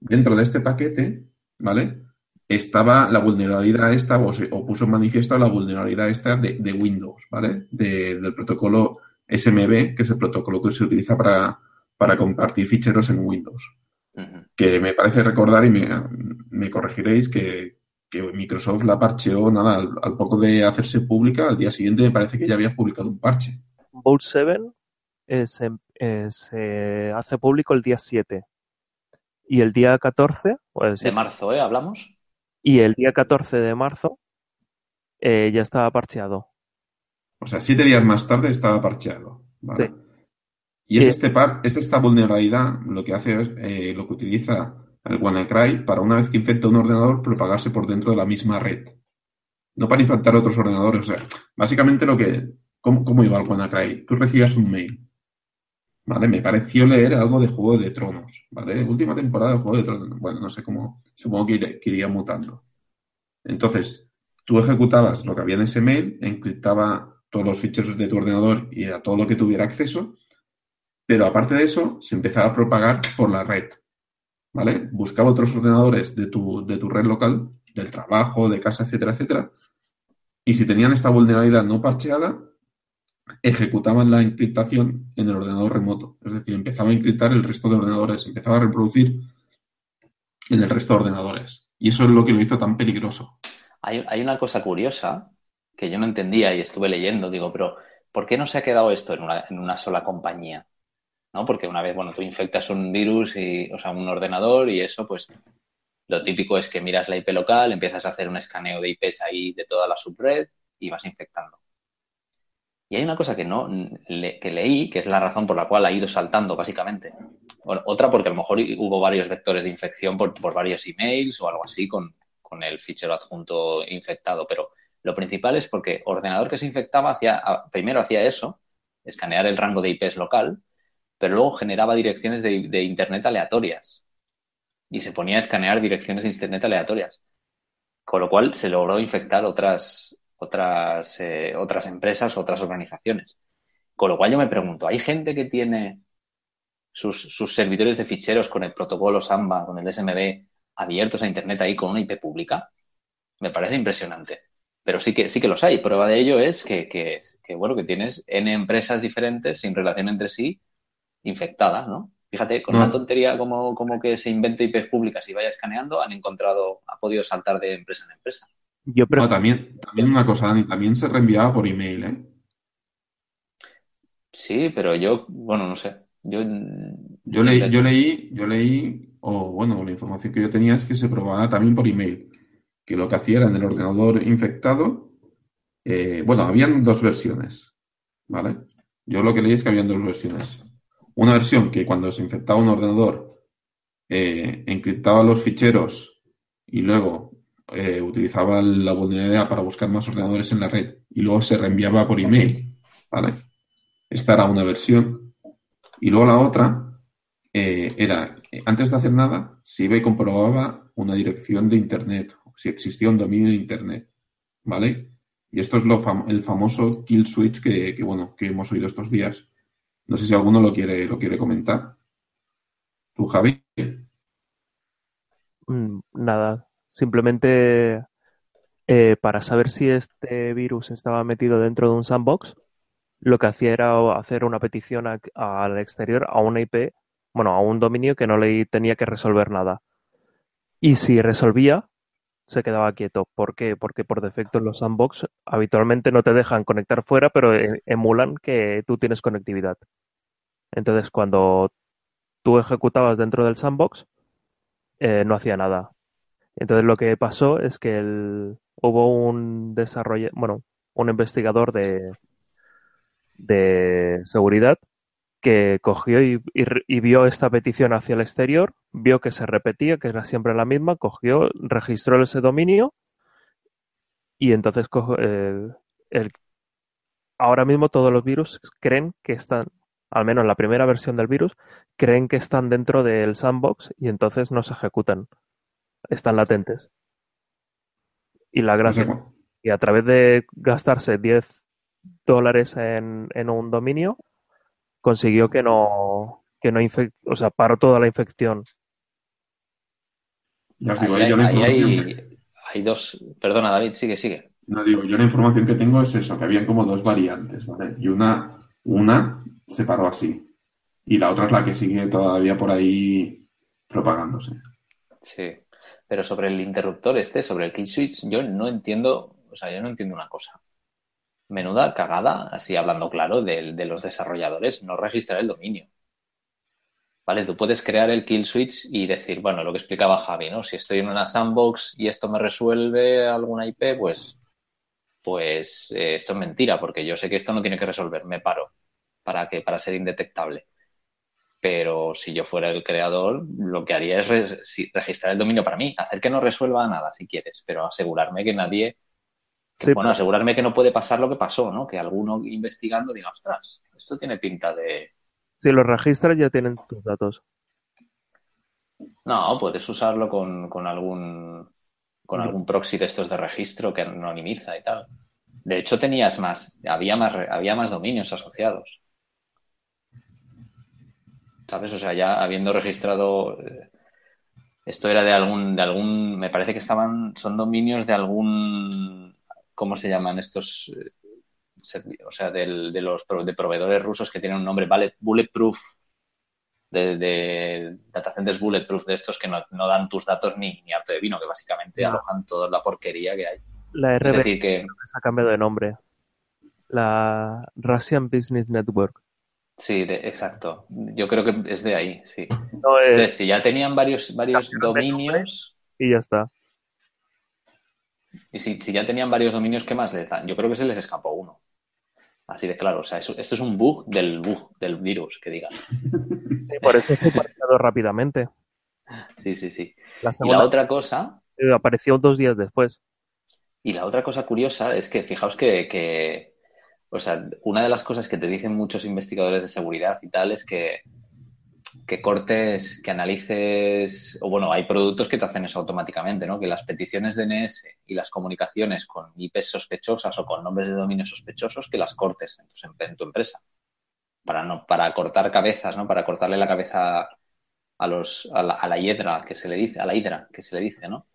dentro de este paquete, ¿vale? Estaba la vulnerabilidad esta, o, se- o puso en manifiesto la vulnerabilidad esta de, de Windows, ¿vale? De- del protocolo SMB, que es el protocolo que se utiliza para, para compartir ficheros en Windows. Que me parece recordar, y me, me corregiréis, que, que Microsoft la parcheó, nada, al, al poco de hacerse pública, al día siguiente me parece que ya había publicado un parche. Bolt 7 eh, se, eh, se hace público el día 7. Y el día 14, pues, De marzo, ¿eh? ¿Hablamos? y el día 14 de marzo eh, ya estaba parcheado. O sea, siete días más tarde estaba parcheado. ¿vale? Sí. Y es Sí. este par, es esta vulnerabilidad lo que hace es eh, lo que utiliza el WannaCry para una vez que infecta un ordenador propagarse por dentro de la misma red. No para infectar otros ordenadores. O sea, básicamente lo que. ¿Cómo, cómo iba el WannaCry? Tú recibías un mail. ¿Vale? Me pareció leer algo de Juego de Tronos. ¿Vale? Última temporada de Juego de Tronos. Bueno, no sé cómo. Supongo que, iría- mutando. Entonces, tú ejecutabas lo que había en ese mail, encriptaba todos los ficheros de tu ordenador y a todo lo que tuviera acceso, pero aparte de eso, se empezaba a propagar por la red. ¿Vale? Buscaba otros ordenadores de tu, de tu red local, del trabajo, de casa, etcétera, etcétera. Y si tenían esta vulnerabilidad no parcheada, ejecutaban la encriptación en el ordenador remoto. Es decir, empezaba a encriptar el resto de ordenadores, empezaba a reproducir en el resto de ordenadores. Y eso es lo que lo hizo tan peligroso. Hay, una cosa curiosa que yo no entendía y estuve leyendo. Digo, pero ¿por qué no se ha quedado esto en una, en una sola compañía? ¿no? Porque una vez, bueno, tú infectas un virus y, o sea, un ordenador y eso, pues lo típico es que miras la IP local, empiezas a hacer un escaneo de IPs ahí de toda la subred y vas infectando. Y hay una cosa que no que leí, que es la razón por la cual ha ido saltando, básicamente. otra porque a lo mejor hubo varios vectores de infección por, varios emails o algo así con, con, el fichero adjunto infectado. Pero lo principal es porque ordenador que se infectaba hacía, primero hacía eso, escanear el rango de IPs local, pero luego generaba direcciones de, Internet aleatorias y se ponía a escanear direcciones de Internet aleatorias. Con lo cual se logró infectar otras, otras, eh, otras empresas, otras organizaciones. Con lo cual yo me pregunto, ¿hay gente que tiene sus, sus, servidores de ficheros con el protocolo Samba, con el SMB, abiertos a Internet ahí con una IP pública? Me parece impresionante. Pero sí que, sí que los hay. Prueba de ello es que, que, que bueno, que tienes N empresas diferentes sin relación entre sí infectadas, ¿no? Fíjate, con una mm. tontería como, como que se invente IPs públicas y vaya escaneando, han encontrado, ha podido saltar de empresa en empresa. Yo también, también una cosa, Dani, también se reenviaba por email, ¿eh? Sí, pero yo, bueno, no sé. Yo, yo, leí, yo leí, yo leí, o bueno, la información que yo tenía es que se probaba también por email. Que lo que hacía era en el ordenador infectado, eh, bueno, habían dos versiones, ¿vale? Yo lo que leí es que habían dos versiones. Una versión que cuando se infectaba un ordenador eh, encriptaba los ficheros y luego eh, utilizaba la vulnerabilidad para buscar más ordenadores en la red y luego se reenviaba por email. ¿vale? Esta era una versión. Y luego la otra eh, era, antes de hacer nada, se iba y comprobaba una dirección de Internet, si existía un dominio de Internet. ¿Vale? Y esto es lo el famoso kill switch que, que, bueno, que hemos oído estos días, no sé si alguno lo quiere, lo quiere comentar. ¿Tú, Javi? Mm, nada, simplemente eh, para saber si este virus estaba metido dentro de un sandbox, lo que hacía era hacer una petición al exterior a una IP, bueno, a un dominio que no le tenía que resolver nada. Y si resolvía, se quedaba quieto. ¿Por qué? Porque por defecto en los sandbox habitualmente no te dejan conectar fuera, pero e, emulan que tú tienes conectividad. Entonces, cuando tú ejecutabas dentro del sandbox, eh, no hacía nada. Entonces, lo que pasó es que el, hubo un desarrollo, bueno, un investigador de, de seguridad que cogió y, vio esta petición hacia el exterior, vio que se repetía, que era siempre la misma, cogió, registró ese dominio y entonces el, ahora mismo todos los virus creen que están, al menos la primera versión del virus, creen que están dentro del sandbox y entonces no se ejecutan, están latentes. Y la gracia, y a través de gastarse 10 dólares en, en un dominio, consiguió que no, que no infect, o sea, paró toda la infección. hay, dos, perdona David, sigue, sigue. No digo, yo la información que tengo es eso, que habían como dos variantes, ¿vale? Y una, una se paró así. Y la otra es la que sigue todavía por ahí propagándose. Sí. Pero sobre el interruptor este, sobre el key switch, yo no entiendo, o sea, yo no entiendo una cosa menuda cagada, así hablando claro, de, los desarrolladores, no registrar el dominio. ¿Vale? Tú puedes crear el kill switch y decir, bueno, lo que explicaba Javi, ¿no? Si estoy en una sandbox y esto me resuelve alguna IP, pues, pues eh, esto es mentira, porque yo sé que esto no tiene que resolver, me paro. ¿Para que Para ser indetectable. Pero si yo fuera el creador, lo que haría es registrar el dominio para mí, hacer que no resuelva nada si quieres, pero asegurarme que nadie bueno, asegurarme que no puede pasar lo que pasó, ¿no? Que alguno investigando diga, ostras, esto tiene pinta de... Si lo registras ya tienen tus datos. No, puedes usarlo con, algún con algún proxy de estos de registro que anonimiza y tal. De hecho, tenías más, había más, había más dominios asociados. ¿Sabes? O sea, ya habiendo registrado eh, esto era de algún, de algún, me parece que estaban, son dominios de algún ¿cómo se llaman estos? Eh, o sea, de los de proveedores rusos que tienen un nombre bulletproof, de, de data centers bulletproof, de estos que no, dan tus datos ni, ni harto de vino, que básicamente alojan toda la porquería que hay. La RB es decir, que... se ha cambiado de nombre. La Russian Business Network. Sí, de, exacto. Yo creo que es de ahí, sí. No, eh, Entonces, si ya tenían varios, varios dominios, y ya está. y si, si ya tenían varios dominios, ¿qué más les dan? Yo creo que se les escapó uno. Así de claro, o sea, esto es un bug del bug, del virus, que digan. Sí, por eso fue parcheado rápidamente. Sí, sí, sí. La Y la otra cosa, eh, apareció dos días después. y la otra cosa curiosa es que fijaos que, que, o sea, una de las cosas que te dicen muchos investigadores de seguridad y tal es que, que cortes, que analices, o bueno, hay productos que te hacen eso automáticamente, ¿no? Que las peticiones DNS y las comunicaciones con IPs sospechosas o con nombres de dominio sospechosos, que las cortes en tu, en tu empresa. Para no, para cortar cabezas, ¿no? Para cortarle la cabeza a los, a la, a la hiedra que se le dice, a la hidra que se le dice, ¿no?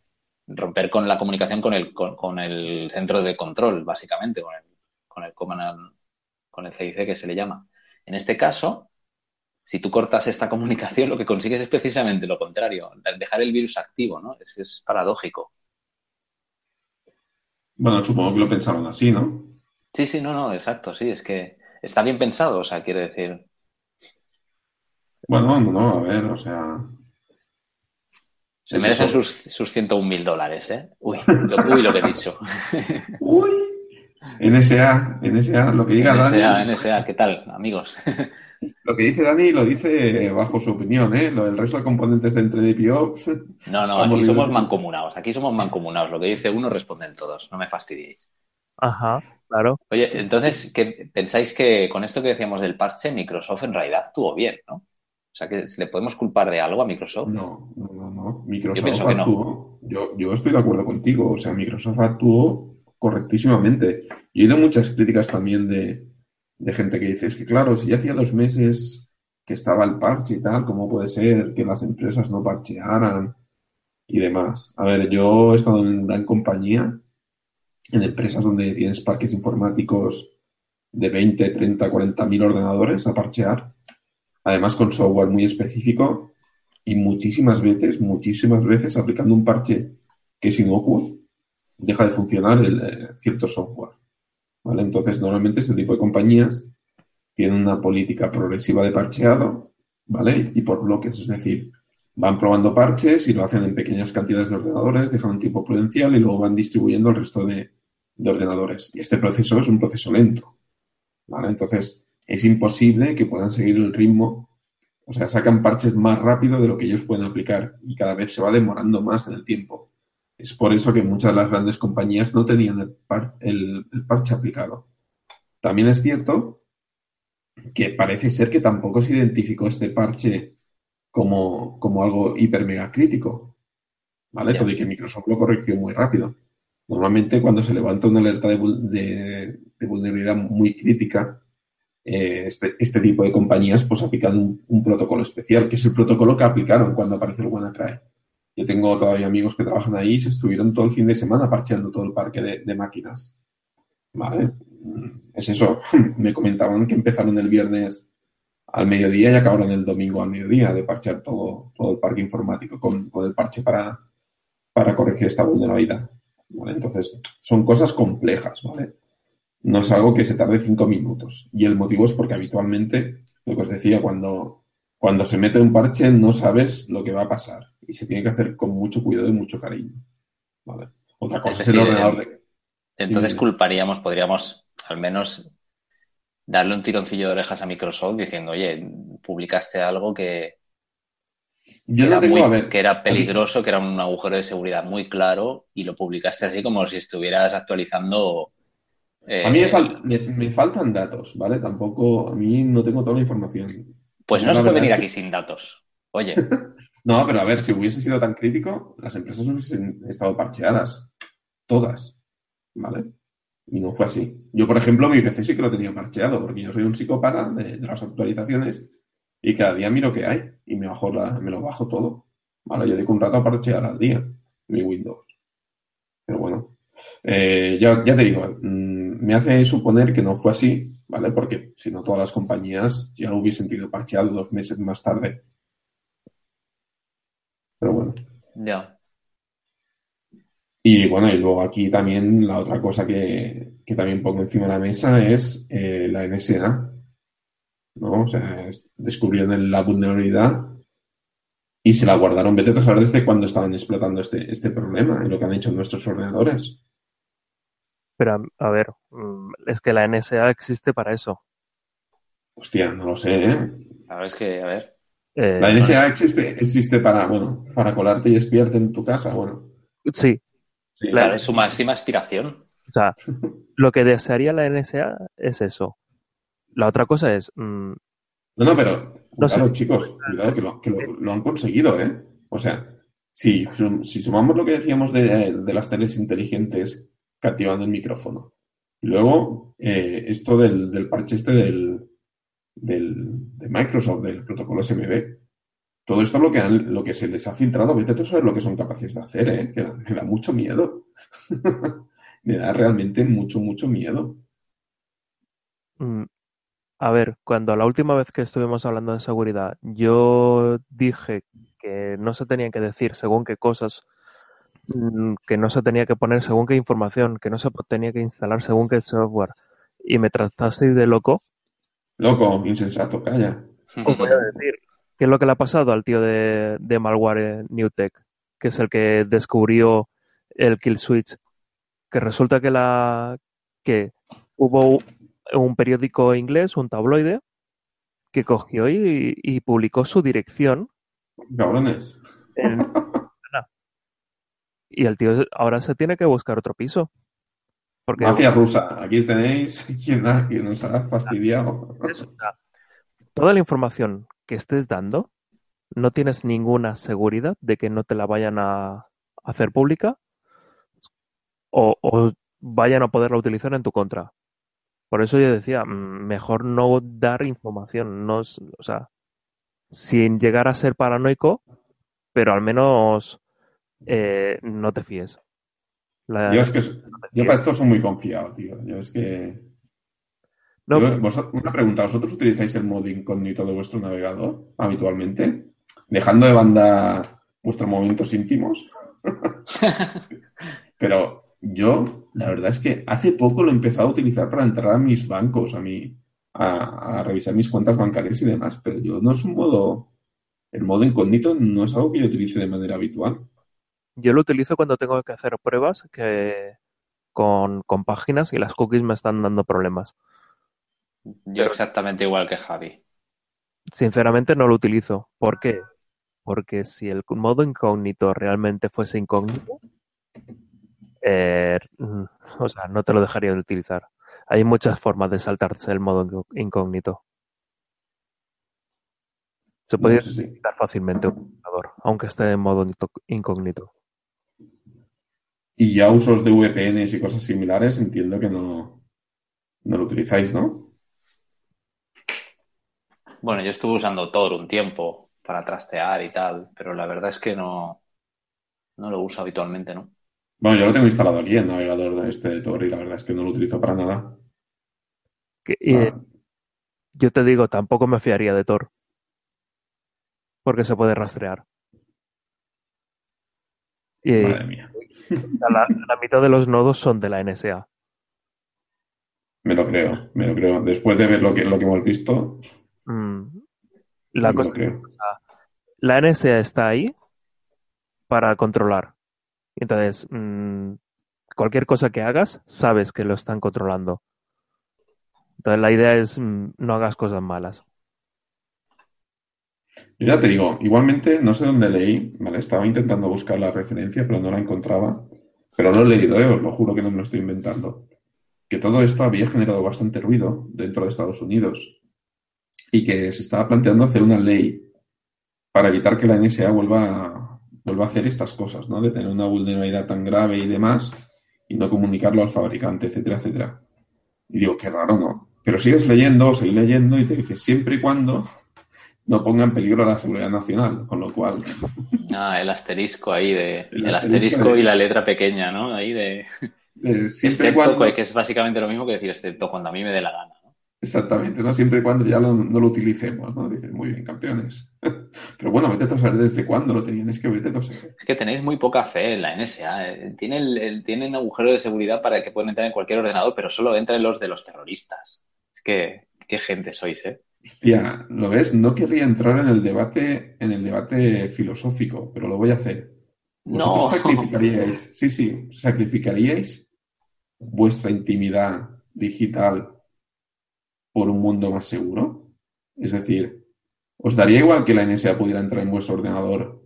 Romper con la comunicación con el, con, con el centro de control, básicamente, con el, con el command, con el CIC que se le llama. En este caso, si tú cortas esta comunicación, lo que consigues es precisamente lo contrario, dejar el virus activo, ¿no? Es, es paradójico. Bueno, supongo que lo pensaron así, ¿no? Sí, sí, no, no, exacto, sí, es que está bien pensado, o sea, quiere decir, Bueno, no, no, a ver, o sea. se merecen eso. sus, sus 101 mil dólares, ¿eh? Uy, lo, uy, lo que he dicho. Uy, NSA, NSA, lo que diga Dani, NSA, NSA, ¿qué tal, amigos? lo que dice Dani lo dice bajo su opinión, ¿eh? Lo del resto de componentes de entre DPOps. No, no, aquí somos mancomunados, aquí somos mancomunados, lo que dice uno responden todos, no me fastidiéis. Ajá, claro. Oye, entonces, ¿qué, ¿pensáis que con esto que decíamos del parche, Microsoft en realidad actuó bien, ¿no? O sea, que ¿le podemos culpar de algo a Microsoft? No, no, no, no. Microsoft no. actuó. Yo, yo estoy de acuerdo contigo. O sea, Microsoft actuó correctísimamente. Yo he oído muchas críticas también de, de gente que dice, es que claro, si ya hacía dos meses que estaba el parche y tal, ¿cómo puede ser que las empresas no parchearan y demás? A ver, yo he estado en gran compañía, en empresas donde tienes parques informáticos de 20, 30, 40 mil ordenadores a parchear, además con software muy específico y muchísimas veces, muchísimas veces aplicando un parche que es inocuo, deja de funcionar el, eh, cierto software. ¿vale? Entonces, normalmente este tipo de compañías tienen una política progresiva de parcheado, ¿vale? Y por bloques, es decir, van probando parches y lo hacen en pequeñas cantidades de ordenadores, dejan un tiempo prudencial y luego van distribuyendo el resto de, de ordenadores. Y este proceso es un proceso lento, ¿vale? Entonces, es imposible que puedan seguir el ritmo o sea, sacan parches más rápido de lo que ellos pueden aplicar y cada vez se va demorando más en el tiempo. Es por eso que muchas de las grandes compañías no tenían el, par- el- el parche aplicado. También es cierto que parece ser que tampoco se identificó este parche como, como algo hiper mega crítico. ¿Vale? Ya. Todo y que Microsoft lo corrigió muy rápido. Normalmente cuando se levanta una alerta de, vul- de- de vulnerabilidad muy crítica, eh, este, este tipo de compañías pues aplican un, un protocolo especial, que es el protocolo que aplicaron cuando apareció el WannaCry. Yo tengo todavía amigos que trabajan ahí y se estuvieron todo el fin de semana parcheando todo el parque de, máquinas. ¿Vale? Mm, Es eso. Me comentaban que empezaron el viernes al mediodía y acabaron el domingo al mediodía de parchear todo, todo el parque informático con, con el parche para, para corregir esta vulnerabilidad. Entonces, son cosas complejas, ¿vale? No es algo que se tarde cinco minutos. Y el motivo es porque habitualmente, lo que os decía, cuando, cuando se mete un parche no sabes lo que va a pasar. Y se tiene que hacer con mucho cuidado y mucho cariño. ¿Vale? Otra cosa es, Es el ordenador eh, de... Entonces culparíamos, podríamos al menos darle un tironcillo de orejas a Microsoft diciendo, oye, publicaste algo que, Yo no era, tengo, muy- a ver, que era peligroso, que era un agujero de seguridad muy claro y lo publicaste así como si estuvieras actualizando. eh, a mí me, fal- me- me faltan datos, ¿vale? Tampoco, a mí no tengo toda la información. Pues no la se puede venir que- aquí sin datos. Oye, No, pero a ver, si hubiese sido tan crítico, las empresas hubiesen estado parcheadas. Todas. ¿Vale? Y no fue así. Yo, por ejemplo, mi PC sí que lo tenía parcheado, porque yo soy un psicópata de, las actualizaciones y cada día miro qué hay y me, bajo la, me lo bajo todo. ¿Vale? Yo dedico un rato a parchear al día mi Windows. Pero bueno, eh, ya, ya te digo, mm, me hace suponer que no fue así, ¿vale? Porque si no, todas las compañías ya lo hubiesen tenido parcheado dos meses más tarde. Pero bueno. Ya. Y bueno, y luego aquí también la otra cosa que, que también pongo encima de la mesa es eh, la NSA. ¿no? O sea, descubrieron la vulnerabilidad y se la guardaron, vete a saber desde cuándo estaban explotando este, este problema y lo que han hecho nuestros ordenadores. Pero, a ver, mm, es que la NSA existe para eso. Hostia, no lo sé, ¿eh? A ver, es que, a ver. Eh, La NSA existe, existe para, bueno, para colarte y espiarte en tu casa, bueno. Sí, Sí, Claro, es su máxima aspiración. o sea, lo que desearía la NSA es eso. La otra cosa es, mm, No, no, pero No sé. claro, chicos, cuidado que, lo, que lo, lo han conseguido, ¿eh? O sea, si, si sumamos lo que decíamos de, de las teles inteligentes captivando el micrófono, y luego eh, esto del, del parche este del, del, de Microsoft, del protocolo SMB, todo esto lo que, han- lo que se les ha filtrado, vete a saber lo que son capaces de hacer, ¿eh? Que me da mucho miedo. me da realmente mucho, mucho miedo. mm, a ver, cuando la última vez que estuvimos hablando de seguridad, yo dije que no se tenían que decir según qué cosas, mm, que no se tenía que poner según qué información, que no se tenía que instalar según qué software, y me tratasteis de loco, Loco, insensato, calla. os voy a decir qué es lo que le ha pasado al tío de, de malware Newtek, que es el que descubrió el kill switch, que resulta que la que hubo un periódico inglés, un tabloide, que cogió y, y publicó su dirección Cabrones. en- y el tío ahora se tiene que buscar otro piso. Porque Mafia rusa, aquí tenéis quien, ha- quien nos ha fastidiado. Eso, toda la información que estés dando, no tienes ninguna seguridad de que no te la vayan a hacer pública o, o vayan a poderla utilizar en tu contra. Por eso yo decía, mm, mejor no dar información, no, o sea, sin llegar a ser paranoico, pero al menos eh, no te fíes. La- Yo es que yo para esto soy muy confiado, tío. Yo es que. No, Yo- vos- una pregunta, ¿vosotros utilizáis el modo incógnito de vuestro navegador habitualmente? Dejando de banda vuestros momentos íntimos. Pero yo, la verdad es que hace poco lo he empezado a utilizar para entrar a mis bancos, a mi, a, a revisar mis cuentas bancarias y demás, pero yo no es un modo, el modo incógnito no es algo que yo utilice de manera habitual. Yo lo utilizo cuando tengo que hacer pruebas que con, con páginas y las cookies me están dando problemas. Yo exactamente igual que Javi. Sinceramente no lo utilizo. ¿Por qué? Porque si el modo incógnito realmente fuese incógnito, eh, mm, o sea, no te lo dejaría de utilizar. Hay muchas formas de saltarse el modo incógnito. Se si- identificar fácilmente un ordenador, aunque esté en modo incógnito. Y ya usos de VPNs y cosas similares, entiendo que no, no lo utilizáis, ¿no? Bueno, yo estuve usando Tor un tiempo para trastear y tal, pero la verdad es que no, no lo uso habitualmente, ¿no? Bueno, yo lo tengo instalado aquí, el navegador de este de Tor, y la verdad es que no lo utilizo para nada. Que- y, Ah, Yo te digo, tampoco me fiaría de Tor. Porque se puede rastrear. Y madre mía. La, la mitad de los nodos son de la NSA. Me lo creo, me lo creo. Después de ver lo que, lo que hemos visto, Mm, La, me cosa- lo creo. la NSA está ahí para controlar. Entonces, mm, cualquier cosa que hagas, sabes que lo están controlando. Entonces, la idea es mm, no hagas cosas malas. Yo ya te digo, igualmente, no sé dónde leí, ¿vale? Estaba intentando buscar la referencia, pero no la encontraba. Pero lo he leído, ¿eh? Os lo juro que no me lo estoy inventando. Que todo esto había generado bastante ruido dentro de Estados Unidos y que se estaba planteando hacer una ley para evitar que la NSA vuelva a, vuelva a hacer estas cosas, ¿no? De tener una vulnerabilidad tan grave y demás y no comunicarlo al fabricante, etcétera, etcétera. Y digo, qué raro, ¿no? Pero sigues leyendo, sigues leyendo y te dice siempre y cuando no ponga en peligro la seguridad nacional, con lo cual Ah, el asterisco ahí de. El El, asterisco asterisco de- y la letra pequeña, ¿no? Ahí de. eh, Excepto, cuando que es básicamente lo mismo que decir excepto cuando a mí me dé la gana. ¿no? exactamente, ¿no? Siempre y cuando ya lo- no lo utilicemos, ¿no? Dices, muy bien, campeones. Pero bueno, vete a saber desde cuándo lo tenían, es que vete a saber. Es que tenéis muy poca fe en la NSA. eh. Tiene el, el- tienen agujero de seguridad para que puedan entrar en cualquier ordenador, pero solo entran los de los terroristas. Es que, qué gente sois, ¿eh? Hostia, ¿lo ves? No querría entrar en el debate, en el debate filosófico, pero lo voy a hacer. ¿Vosotros No. sacrificaríais, sí, sí, sacrificaríais vuestra intimidad digital por un mundo más seguro? Es decir, ¿os daría igual que la NSA pudiera entrar en vuestro ordenador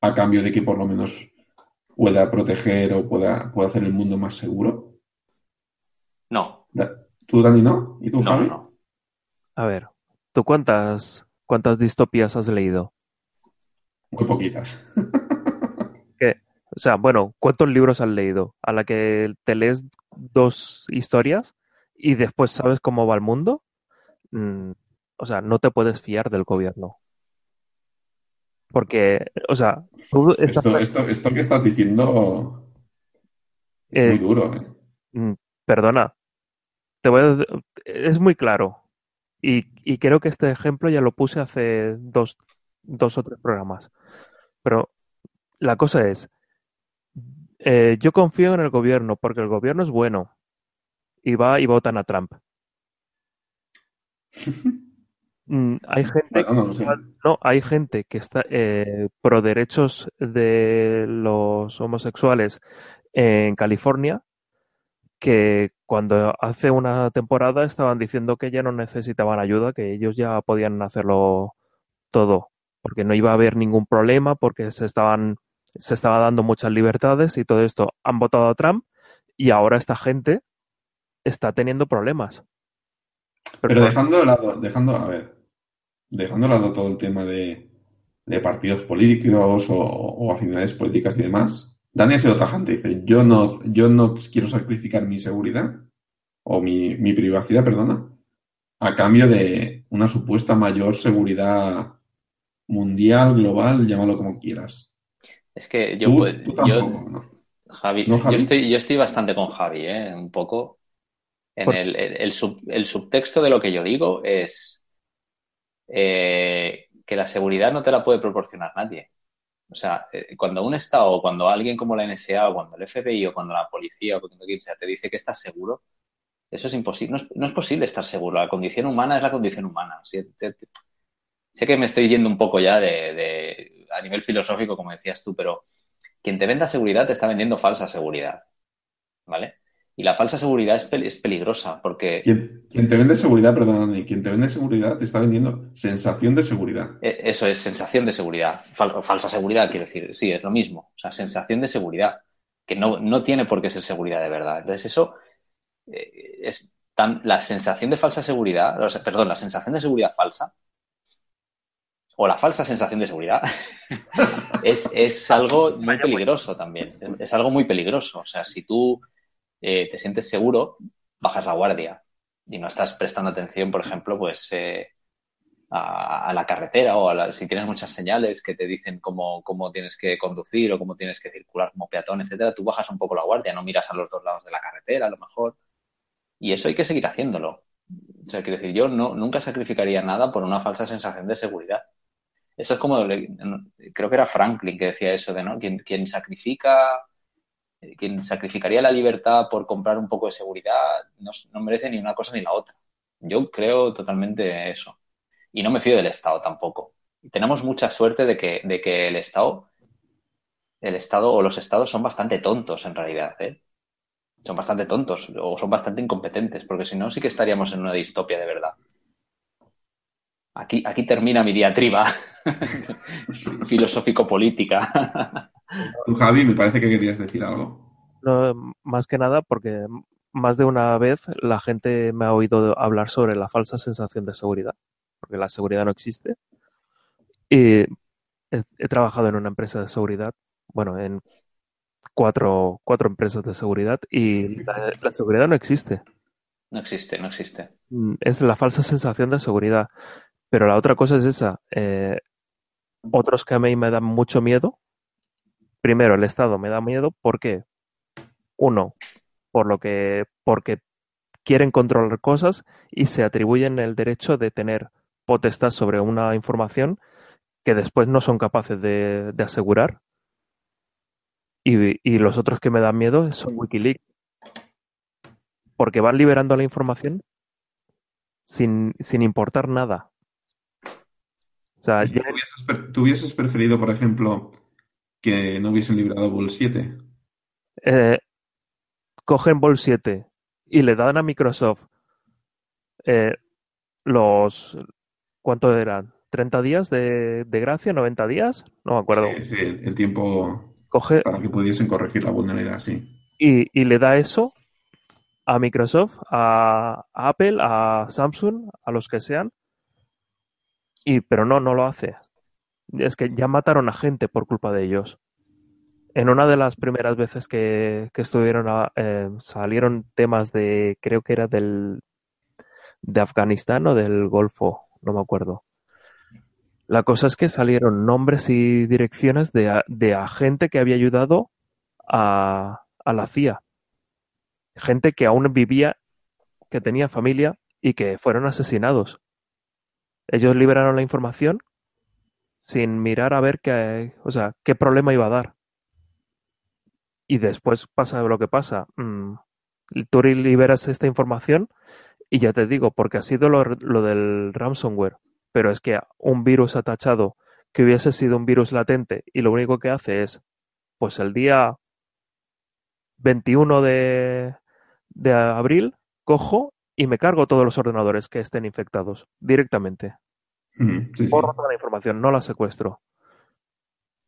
a cambio de que por lo menos pueda proteger o pueda, pueda hacer el mundo más seguro? No, ¿Tú, Dani, no? ¿Y tú, no, Javi? no. A ver, ¿tú cuántas, cuántas distopías has leído? Muy poquitas. O sea, bueno, ¿cuántos libros has leído? A la que te lees dos historias y después sabes cómo va el mundo. Mm, o sea, no te puedes fiar del gobierno. Porque, o sea, tú estás... Esto, esto, esto que estás diciendo es Eh, muy duro, ¿eh? Mm, Perdona, te voy a... es muy claro. Y, y creo que este ejemplo ya lo puse hace dos, dos o tres programas. Pero la cosa es, eh, yo confío en el gobierno porque el gobierno es bueno y va y votan a Trump. Mm, hay gente Bueno, no, hay gente que está eh, pro derechos de los homosexuales en California que cuando hace una temporada estaban diciendo que ya no necesitaban ayuda, que ellos ya podían hacerlo todo, porque no iba a haber ningún problema, porque se estaban se estaba dando muchas libertades y todo esto. Han votado a Trump y ahora esta gente está teniendo problemas. Pero dejando de lado, dejando, a ver, dejando de lado todo el tema de, de partidos políticos o, o afinidades políticas y demás, Dani ha sido tajante, dice, yo no, yo no quiero sacrificar mi seguridad o mi, mi privacidad, perdona, a cambio de una supuesta mayor seguridad mundial, global, llámalo como quieras. Es que yo, Tú, yo-. Javi, ¿No, Javi? Yo, estoy, yo estoy bastante con Javi, ¿eh? Un poco. En el- el sub- el subtexto de lo que yo digo es eh, que la seguridad no te la puede proporcionar nadie. O sea, eh, cuando un Estado, o cuando alguien como la NSA, o cuando el FBI, o cuando la policía, o cuando quien sea, te dice que estás seguro, eso es imposible. No es, posible estar seguro. La condición humana es la condición humana. Sé que me estoy yendo un poco ya de- a nivel filosófico, como decías tú, pero quien te venda seguridad te está vendiendo falsa seguridad. ¿Vale? Y la falsa seguridad es, pel- es peligrosa porque Quien, quien te vende seguridad, perdona, Dani, quien te vende seguridad te está vendiendo sensación de seguridad. eh, eso es sensación de seguridad. Fal- falsa seguridad, quiero decir. Sí, es lo mismo. O sea, sensación de seguridad. Que no, no tiene por qué ser seguridad de verdad. Entonces, eso eh, es tan. La sensación de falsa seguridad, o sea, perdón, la sensación de seguridad falsa, o la falsa sensación de seguridad, es, es algo muy peligroso también. Es, es algo muy peligroso. O sea, si tú eh, te sientes seguro, bajas la guardia y no estás prestando atención, por ejemplo, pues eh, a, la carretera o a la- si tienes muchas señales que te dicen cómo, cómo tienes que conducir o cómo tienes que circular como peatón, etcétera, tú bajas un poco la guardia, no miras a los dos lados de la carretera, a lo mejor. Y eso hay que seguir haciéndolo. O sea, quiero decir, yo no, nunca sacrificaría nada por una falsa sensación de seguridad. Eso es como, creo que era Franklin que decía eso de, ¿no? Quien, quien sacrifica, quien sacrificaría la libertad por comprar un poco de seguridad no, merece ni una cosa ni la otra. Yo creo totalmente eso. Y no me fío del Estado tampoco. Tenemos mucha suerte de que, de que el Estado, el Estado o los Estados son bastante tontos en realidad, ¿eh? Son bastante tontos o son bastante incompetentes, porque si no sí que estaríamos en una distopia de verdad. Aquí, aquí termina mi diatriba filosófico-política. Tú, Javi, me parece que querías decir algo. No, más que nada porque más de una vez la gente me ha oído hablar sobre la falsa sensación de seguridad, porque la seguridad no existe. Y he, he trabajado en una empresa de seguridad, bueno, en cuatro, cuatro empresas de seguridad y la, la seguridad no existe. No existe, no existe. Mm, Es la falsa sensación de seguridad. Pero la otra cosa es esa. eh, otros que a mí me dan mucho miedo. Primero, el Estado me da miedo. ¿Por qué? Uno, por lo que, porque quieren controlar cosas y se atribuyen el derecho de tener potestad sobre una información que después no son capaces de, de asegurar. Y, y los otros que me dan miedo son Wikileaks. Porque van liberando la información sin, sin importar nada. O sea, ¿Tú, hubieses, ¿Tú hubieses preferido, por ejemplo, que no hubiesen librado Vol 7? Eh, cogen Vol 7 y le dan a Microsoft eh, los... ¿Cuánto eran? ¿30 días de, de, gracia? ¿90 días? No me acuerdo. Sí, sí el tiempo Coge, para que pudiesen corregir la vulnerabilidad, sí. Y, y le da eso a Microsoft, a, a, Apple, a Samsung, a los que sean. Y, pero no, no lo hace. Es que ya mataron a gente por culpa de ellos. En una de las primeras veces que, estuvieron, a, eh, salieron temas de, creo que era del, de Afganistán o del Golfo, no me acuerdo. La cosa es que salieron nombres y direcciones de, de a gente que había ayudado a, a la CIA. Gente que aún vivía, que tenía familia y que fueron asesinados. Ellos liberaron la información sin mirar a ver qué, o sea, qué problema iba a dar. Y después pasa lo que pasa. Mm, tú liberas esta información y ya te digo, porque ha sido lo, del ransomware pero es que un virus atachado que hubiese sido un virus latente y lo único que hace es, pues el día 21 de, de abril, cojo y me cargo todos los ordenadores que estén infectados directamente. Mm, sí, sí. Borro toda la información, no la secuestro.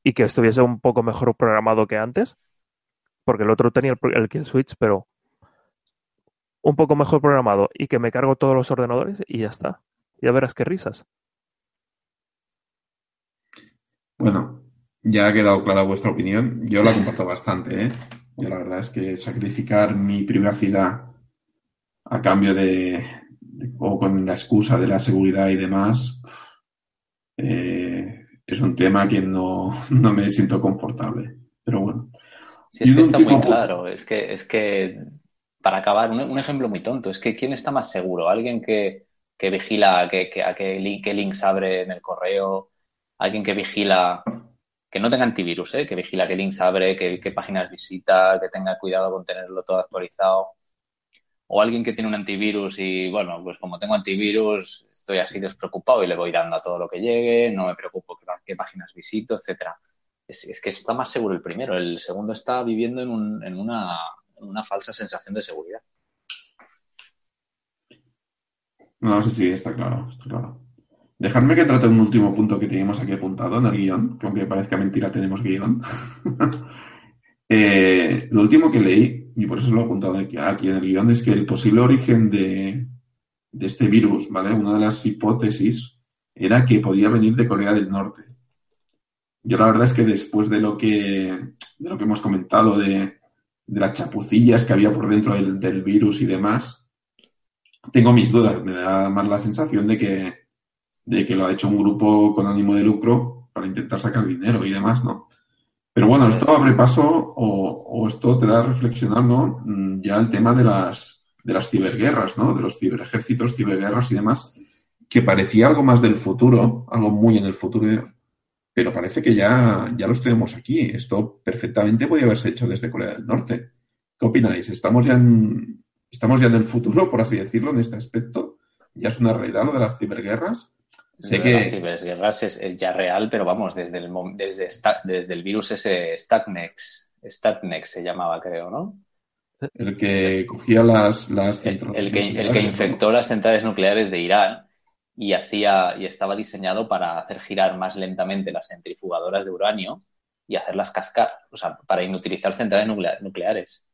Y que estuviese un poco mejor programado que antes, porque el otro tenía el, el kill switch, pero un poco mejor programado y que me cargo todos los ordenadores y ya está. Ya verás qué risas. Bueno, ya ha quedado clara vuestra opinión. Yo la comparto bastante, ¿eh? Yo la verdad es que sacrificar mi privacidad a cambio de o con la excusa de la seguridad y demás, eh, es un tema que no, no, me siento confortable. Pero bueno. Sí, es que está muy claro. Es que, es que para acabar, un, un ejemplo muy tonto, es que ¿quién está más seguro? ¿Alguien que, que vigila que, que, a qué, link, qué, links abre en el correo, alguien que vigila, que no tenga antivirus, ¿eh? que vigila qué links abre, qué, qué, páginas visita, que tenga cuidado con tenerlo todo actualizado, o alguien que tiene un antivirus y, bueno, pues como tengo antivirus, estoy así despreocupado y le voy dando a todo lo que llegue, no me preocupo qué, qué páginas visito, etcétera. Es, que está más seguro el primero, el segundo está viviendo en una falsa sensación de seguridad. No, sí, sí, está claro, está claro. Dejadme que trate un último punto que teníamos aquí apuntado en el guion, que aunque parezca mentira, tenemos guion. eh, lo último que leí, y por eso lo he apuntado aquí, aquí en el guion, es que el posible origen de, de, este virus, ¿vale? Una de las hipótesis era que podía venir de Corea del Norte. Yo la verdad es que después de lo que, de lo que hemos comentado, de, de las chapucillas que había por dentro del, del virus y demás, tengo mis dudas. Me da más la sensación de que, de que lo ha hecho un grupo con ánimo de lucro para intentar sacar dinero y demás, ¿no? Pero bueno, esto abre paso o, esto te da a reflexionar, ¿no? Ya el tema de las, de las ciberguerras, ¿no? De los ciberejércitos, ciberguerras y demás, que parecía algo más del futuro, algo muy en el futuro, pero parece que ya, ya los tenemos aquí. Esto perfectamente podía haberse hecho desde Corea del Norte. ¿Qué opináis? ¿Estamos ya en, estamos ya en el futuro, por así decirlo, en este aspecto. Ya es una realidad lo de las ciberguerras. Sé de que... Ciberguerras es, es, ya real, pero vamos, desde el, desde, desde el virus ese Statnex, Statnex se llamaba, creo, ¿no? El que cogía las, las centrales el, el, que, el que infectó las centrales nucleares de Irán y hacía y estaba diseñado para hacer girar más lentamente las centrifugadoras de uranio y hacerlas cascar, o sea, para inutilizar centrales nucleares.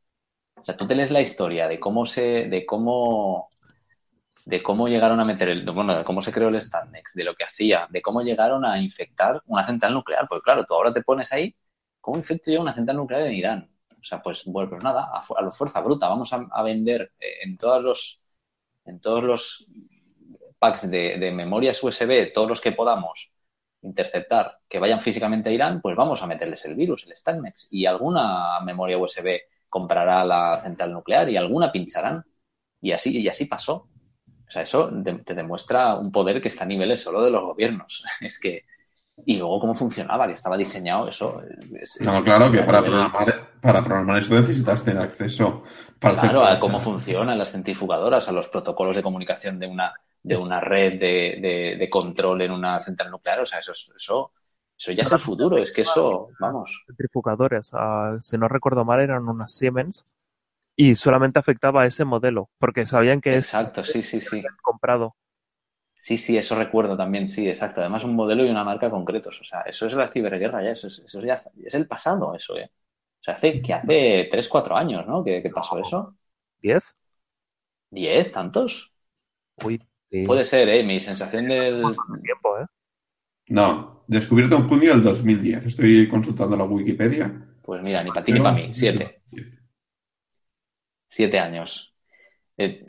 O sea, tú te lees la historia de cómo se, de cómo, de cómo llegaron a meter el, bueno, de cómo se creó el Statnex, de lo que hacía, de cómo llegaron a infectar una central nuclear. Pues claro, tú ahora te pones ahí, ¿cómo infecto yo una central nuclear en Irán? O sea, pues, bueno, pues nada, a, la fuerza bruta, vamos a, vender en todos los, en todos los packs de, de memorias USB, todos los que podamos interceptar, que vayan físicamente a Irán, pues vamos a meterles el virus, el Statnex, y alguna memoria USB comprará la central nuclear y alguna pincharán. Y así, y así pasó. O sea, eso te demuestra un poder que está a niveles solo de los gobiernos. Es que. Y luego cómo funcionaba, que estaba diseñado eso. Es, no, claro, que para programar, para programar esto necesitas tener acceso. Para claro, a cómo funcionan las centrifugadoras, a los protocolos de comunicación de una, de una red de, de, de control en una central nuclear. O sea, eso, eso, eso ya es el futuro. Es que eso, vamos. Centrifugadores, ah, si no recuerdo mal, eran unas Siemens y solamente afectaba a ese modelo porque sabían que Exacto, sí, sí, sí. comprado. Sí, sí, eso recuerdo también, sí, exacto. Además, un modelo y una marca concretos. O sea, eso es la ciberguerra ya, eso es, eso ya está- es el pasado, eso, ¿eh? O sea, hace, que hace 3, 4 años, ¿no? ¿Qué, qué pasó eso? ¿10? ¿10? ¿Tantos? Uy, sí. Puede ser, ¿eh? Mi sensación del... tiempo, ¿eh? No, descubierto en junio del 2010. Estoy consultando la Wikipedia. Pues mira, ni para ti ni para mí, siete. Siete años. Eh,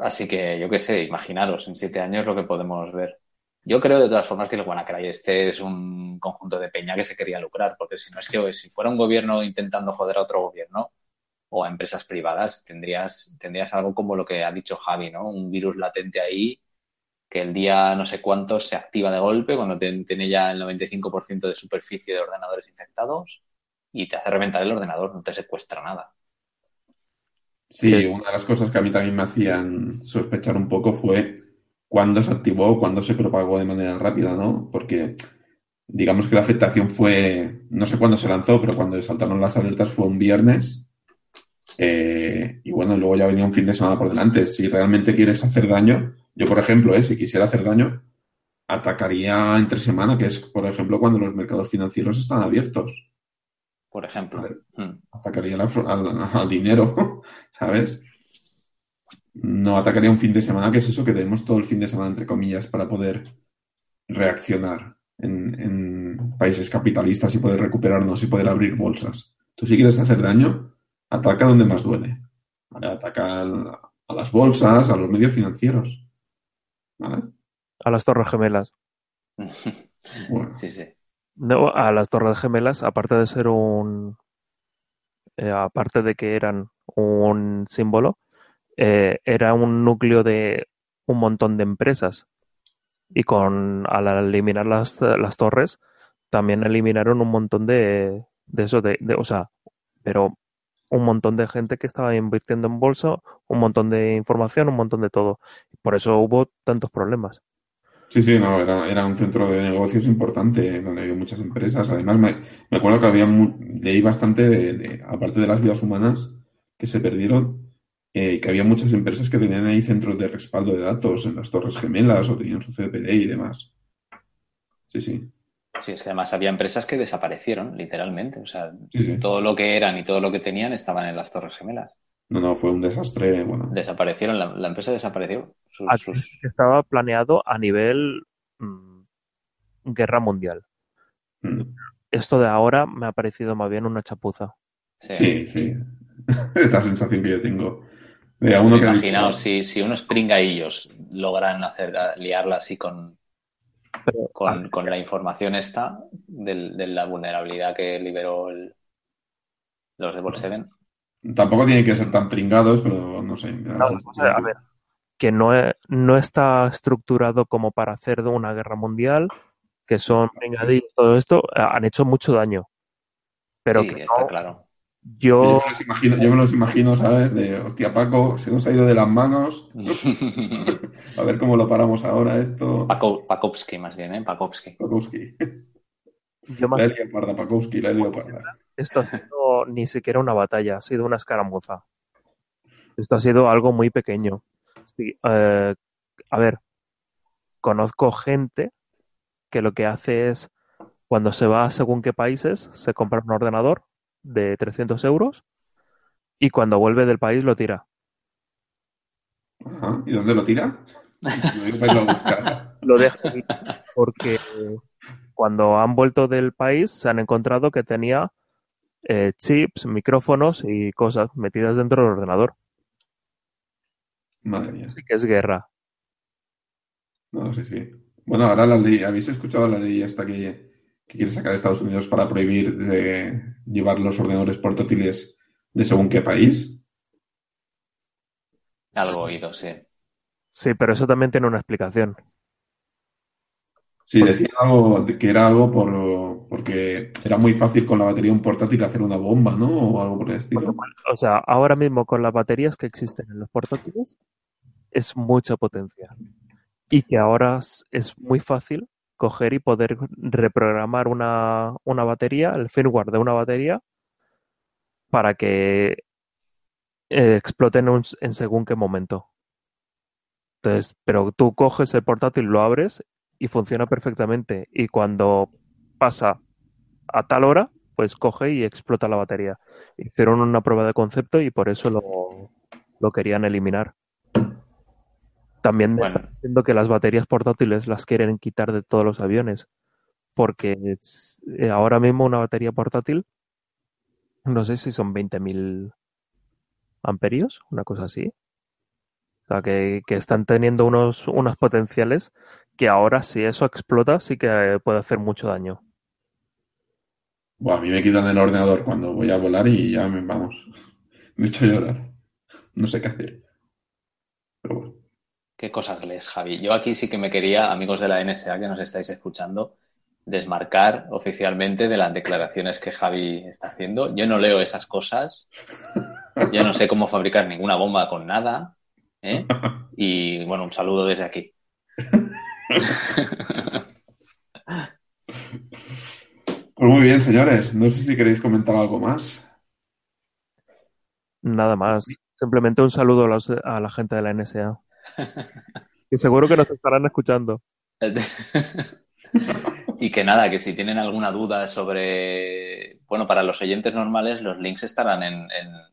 así que yo qué sé, imaginaros en siete años lo que podemos ver. Yo creo de todas formas que el WannaCry este es un conjunto de peña que se quería lucrar, porque si no es que si fuera un gobierno intentando joder a otro gobierno o a empresas privadas, tendrías, tendrías algo como lo que ha dicho Javi, ¿no? Un virus latente ahí que el día no sé cuántos se activa de golpe cuando tiene ya el 95% de superficie de ordenadores infectados y te hace reventar el ordenador, no te secuestra nada. Sí, una de las cosas que a mí también me hacían sospechar un poco fue cuándo se activó, cuándo se propagó de manera rápida, ¿no? Porque digamos que la afectación fue, no sé cuándo se lanzó, pero cuando saltaron las alertas fue un viernes. Eh, y bueno, luego ya venía un fin de semana por delante. Si realmente quieres hacer daño, yo por ejemplo, eh, si quisiera hacer daño, atacaría entre semana, que es por ejemplo cuando los mercados financieros están abiertos. Por ejemplo. Vale. Mm. atacaría la al, al dinero, ¿sabes? No atacaría un fin de semana, que es eso que tenemos todo el fin de semana, entre comillas, para poder reaccionar en, en países capitalistas y poder recuperarnos y poder abrir bolsas. Tú si quieres hacer daño, ataca donde más duele. ¿vale? Ataca al- a las bolsas, a los medios financieros. ¿vale? A las Torres Gemelas. Bueno, Sí, sí. No, a las Torres Gemelas, aparte de ser un. eh, aparte de que eran un símbolo, eh, era un núcleo de un montón de empresas. Y con al eliminar las, las torres, también eliminaron un montón de, de eso, de, de- o sea, pero un montón de gente que estaba invirtiendo en bolsa, un montón de información, un montón de todo. Por eso hubo tantos problemas. Sí, sí, no, era, era un centro de negocios importante donde había muchas empresas. Además, me, me acuerdo que había mu- leí bastante, de, de- aparte de las vidas humanas que se perdieron, eh, que había muchas empresas que tenían ahí centros de respaldo de datos en las Torres Gemelas o tenían su CPD y demás. Sí, sí, Sí, es que además había empresas que desaparecieron, literalmente. O sea, sí, sí. todo lo que eran y todo lo que tenían estaban en las Torres Gemelas. No, no, fue un desastre, bueno. Desaparecieron, la, la empresa desapareció. Sus- Aquí sus- estaba planeado a nivel mm, guerra mundial. Mm. Esto de ahora me ha parecido más bien una chapuza. sí. Sí, sí. Es la sensación que yo tengo. De uno que dicho, Imaginaos, si, si unos pringaillos logran hacer, liarla así con, Pero, con, con la información esta del- de, la vulnerabilidad que liberó el- los de Volkswagen. Tampoco tiene que ser tan pringados, pero no sé. No, sensación o sea, a que- ver, que no, e- no está estructurado como para hacer de una guerra mundial, que son vengadillos, todo esto, han hecho mucho daño. Pero sí, que está no, claro. Yo yo, me los imagino, yo me los imagino, ¿sabes? De, hostia, Paco, se nos ha ido de las manos. A ver cómo lo paramos ahora esto. Pakowski, más bien, ¿eh? Pakowski. Pakowski. Yo más La he liado parda, Pakowski, la he liado parda. esto ha sido ni siquiera una batalla, ha sido una escaramuza. Esto ha sido algo muy pequeño. Sí, eh, a ver, conozco gente que lo que hace es, cuando se va a según qué países, se compra un ordenador de 300 euros y cuando vuelve del país lo tira. Ajá. ¿Y dónde lo tira? Buscar. Lo deja ahí porque cuando han vuelto del país se han encontrado que tenía eh, chips, micrófonos y cosas metidas dentro del ordenador. Madre mía. Así que es guerra. No, sí, sí. Bueno, ahora la ley, ¿habéis escuchado la ley esta que, que quiere sacar Estados Unidos para prohibir de llevar los ordenadores portátiles de según qué país? Algo oído, sí. Sí, pero eso también tiene una explicación. Sí, decía algo que era algo por, porque era muy fácil con la batería un portátil hacer una bomba, ¿no? O algo por el estilo. O sea, ahora mismo con las baterías que existen en los portátiles, es mucha potencia. Y que ahora es muy fácil coger y poder reprogramar una, una batería, el firmware de una batería, para que eh, explote en, en según qué momento. Entonces, pero tú coges el portátil, lo abres y funciona perfectamente. Y cuando pasa a tal hora, pues coge y explota la batería. Hicieron una prueba de concepto y por eso lo, lo querían eliminar. También están diciendo que las baterías portátiles las quieren quitar de todos los aviones. Porque eh, ahora mismo una batería portátil, no sé si son 20.000 amperios, una cosa así. O sea, que, están teniendo unos, unas potenciales que ahora si eso explota sí que puede hacer mucho daño. Bueno, a mí me quitan el ordenador cuando voy a volar y ya me vamos. Me he hecho llorar. No sé qué hacer. Pero bueno. ¿Qué cosas lees, Javi? Yo aquí sí que me quería, amigos de la NSA que nos estáis escuchando, desmarcar oficialmente de las declaraciones que Javi está haciendo. Yo no leo esas cosas. Yo no sé cómo fabricar ninguna bomba con nada. ¿eh? Y bueno, un saludo desde aquí. Pues muy bien, señores. No sé si queréis comentar algo más. Nada más. Simplemente un saludo a, la gente de la NSA. Y seguro que nos estarán escuchando. y que nada, que si tienen alguna duda sobre, bueno, para los oyentes normales, los links estarán en,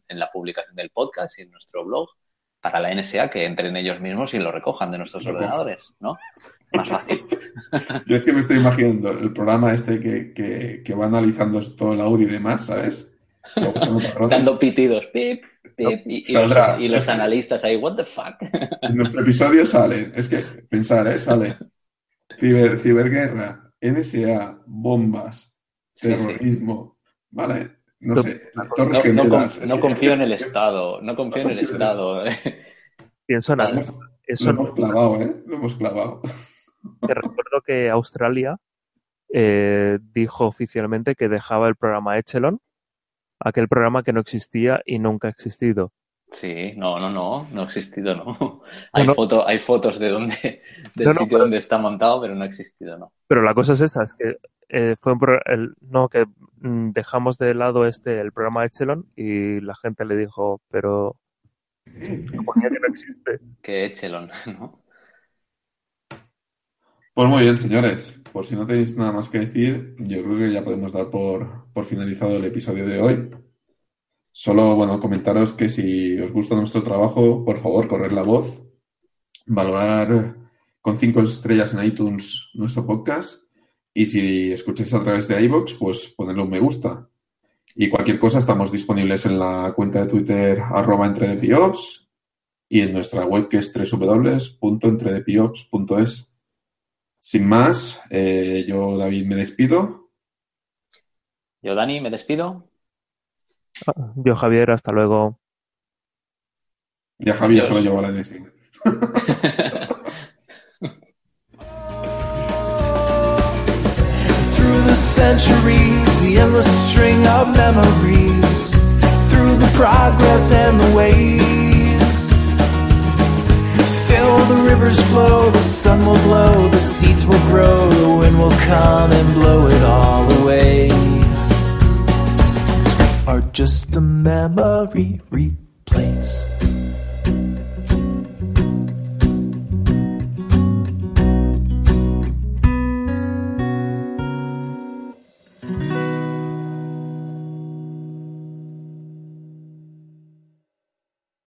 en la publicación del podcast y en nuestro blog para la NSA que entren ellos mismos y lo recojan de nuestros ordenadores, ¿no? Más fácil. Yo es que me estoy imaginando el programa este que, que, va analizando todo el audio y demás, ¿sabes? Dando pitidos, pip, pip, y, los, analistas ahí, what the fuck. En nuestro episodio sale, es que pensar, ¿eh? Sale ciber, ciberguerra, NSA, bombas, terrorismo, ¿vale? No sé, no, confío en el Estado, no confío en el Estado. Pienso en algo. Eso lo hemos clavado, ¿eh? Lo hemos clavado. Te recuerdo que Australia eh, dijo oficialmente que dejaba el programa Echelon, aquel programa que no existía y nunca ha existido. Sí, no, no, no, no ha existido, no. Hay, Foto, hay fotos de donde, del sitio donde está montado, pero no ha existido, no. Pero la cosa es esa, es que eh, fue el, no, que mm, dejamos de lado este, el programa Echelon y la gente le dijo, pero que no existe. Que Echelon, ¿no? Pues muy bien, señores. Por si no tenéis nada más que decir, yo creo que ya podemos dar por, por finalizado el episodio de hoy. Solo, bueno, comentaros que si os gusta nuestro trabajo, por favor, correr la voz, valorar con cinco estrellas en iTunes nuestro podcast y si escucháis a través de iVoox, pues ponerle un me gusta. Y cualquier cosa, estamos disponibles en la cuenta de Twitter arroba entredepiops y en nuestra web que es www.entredepiops.es. Sin más, eh, yo, David, me despido. Yo, Dani, me despido. Yo, Javier, hasta luego. Ya Javier se lo llevó a la Through the centuries, the endless string of memories, through the progress and the waste. Still the rivers flow, the sun will blow, the seeds will grow, the wind will come and blow it all away are just a memory replaced.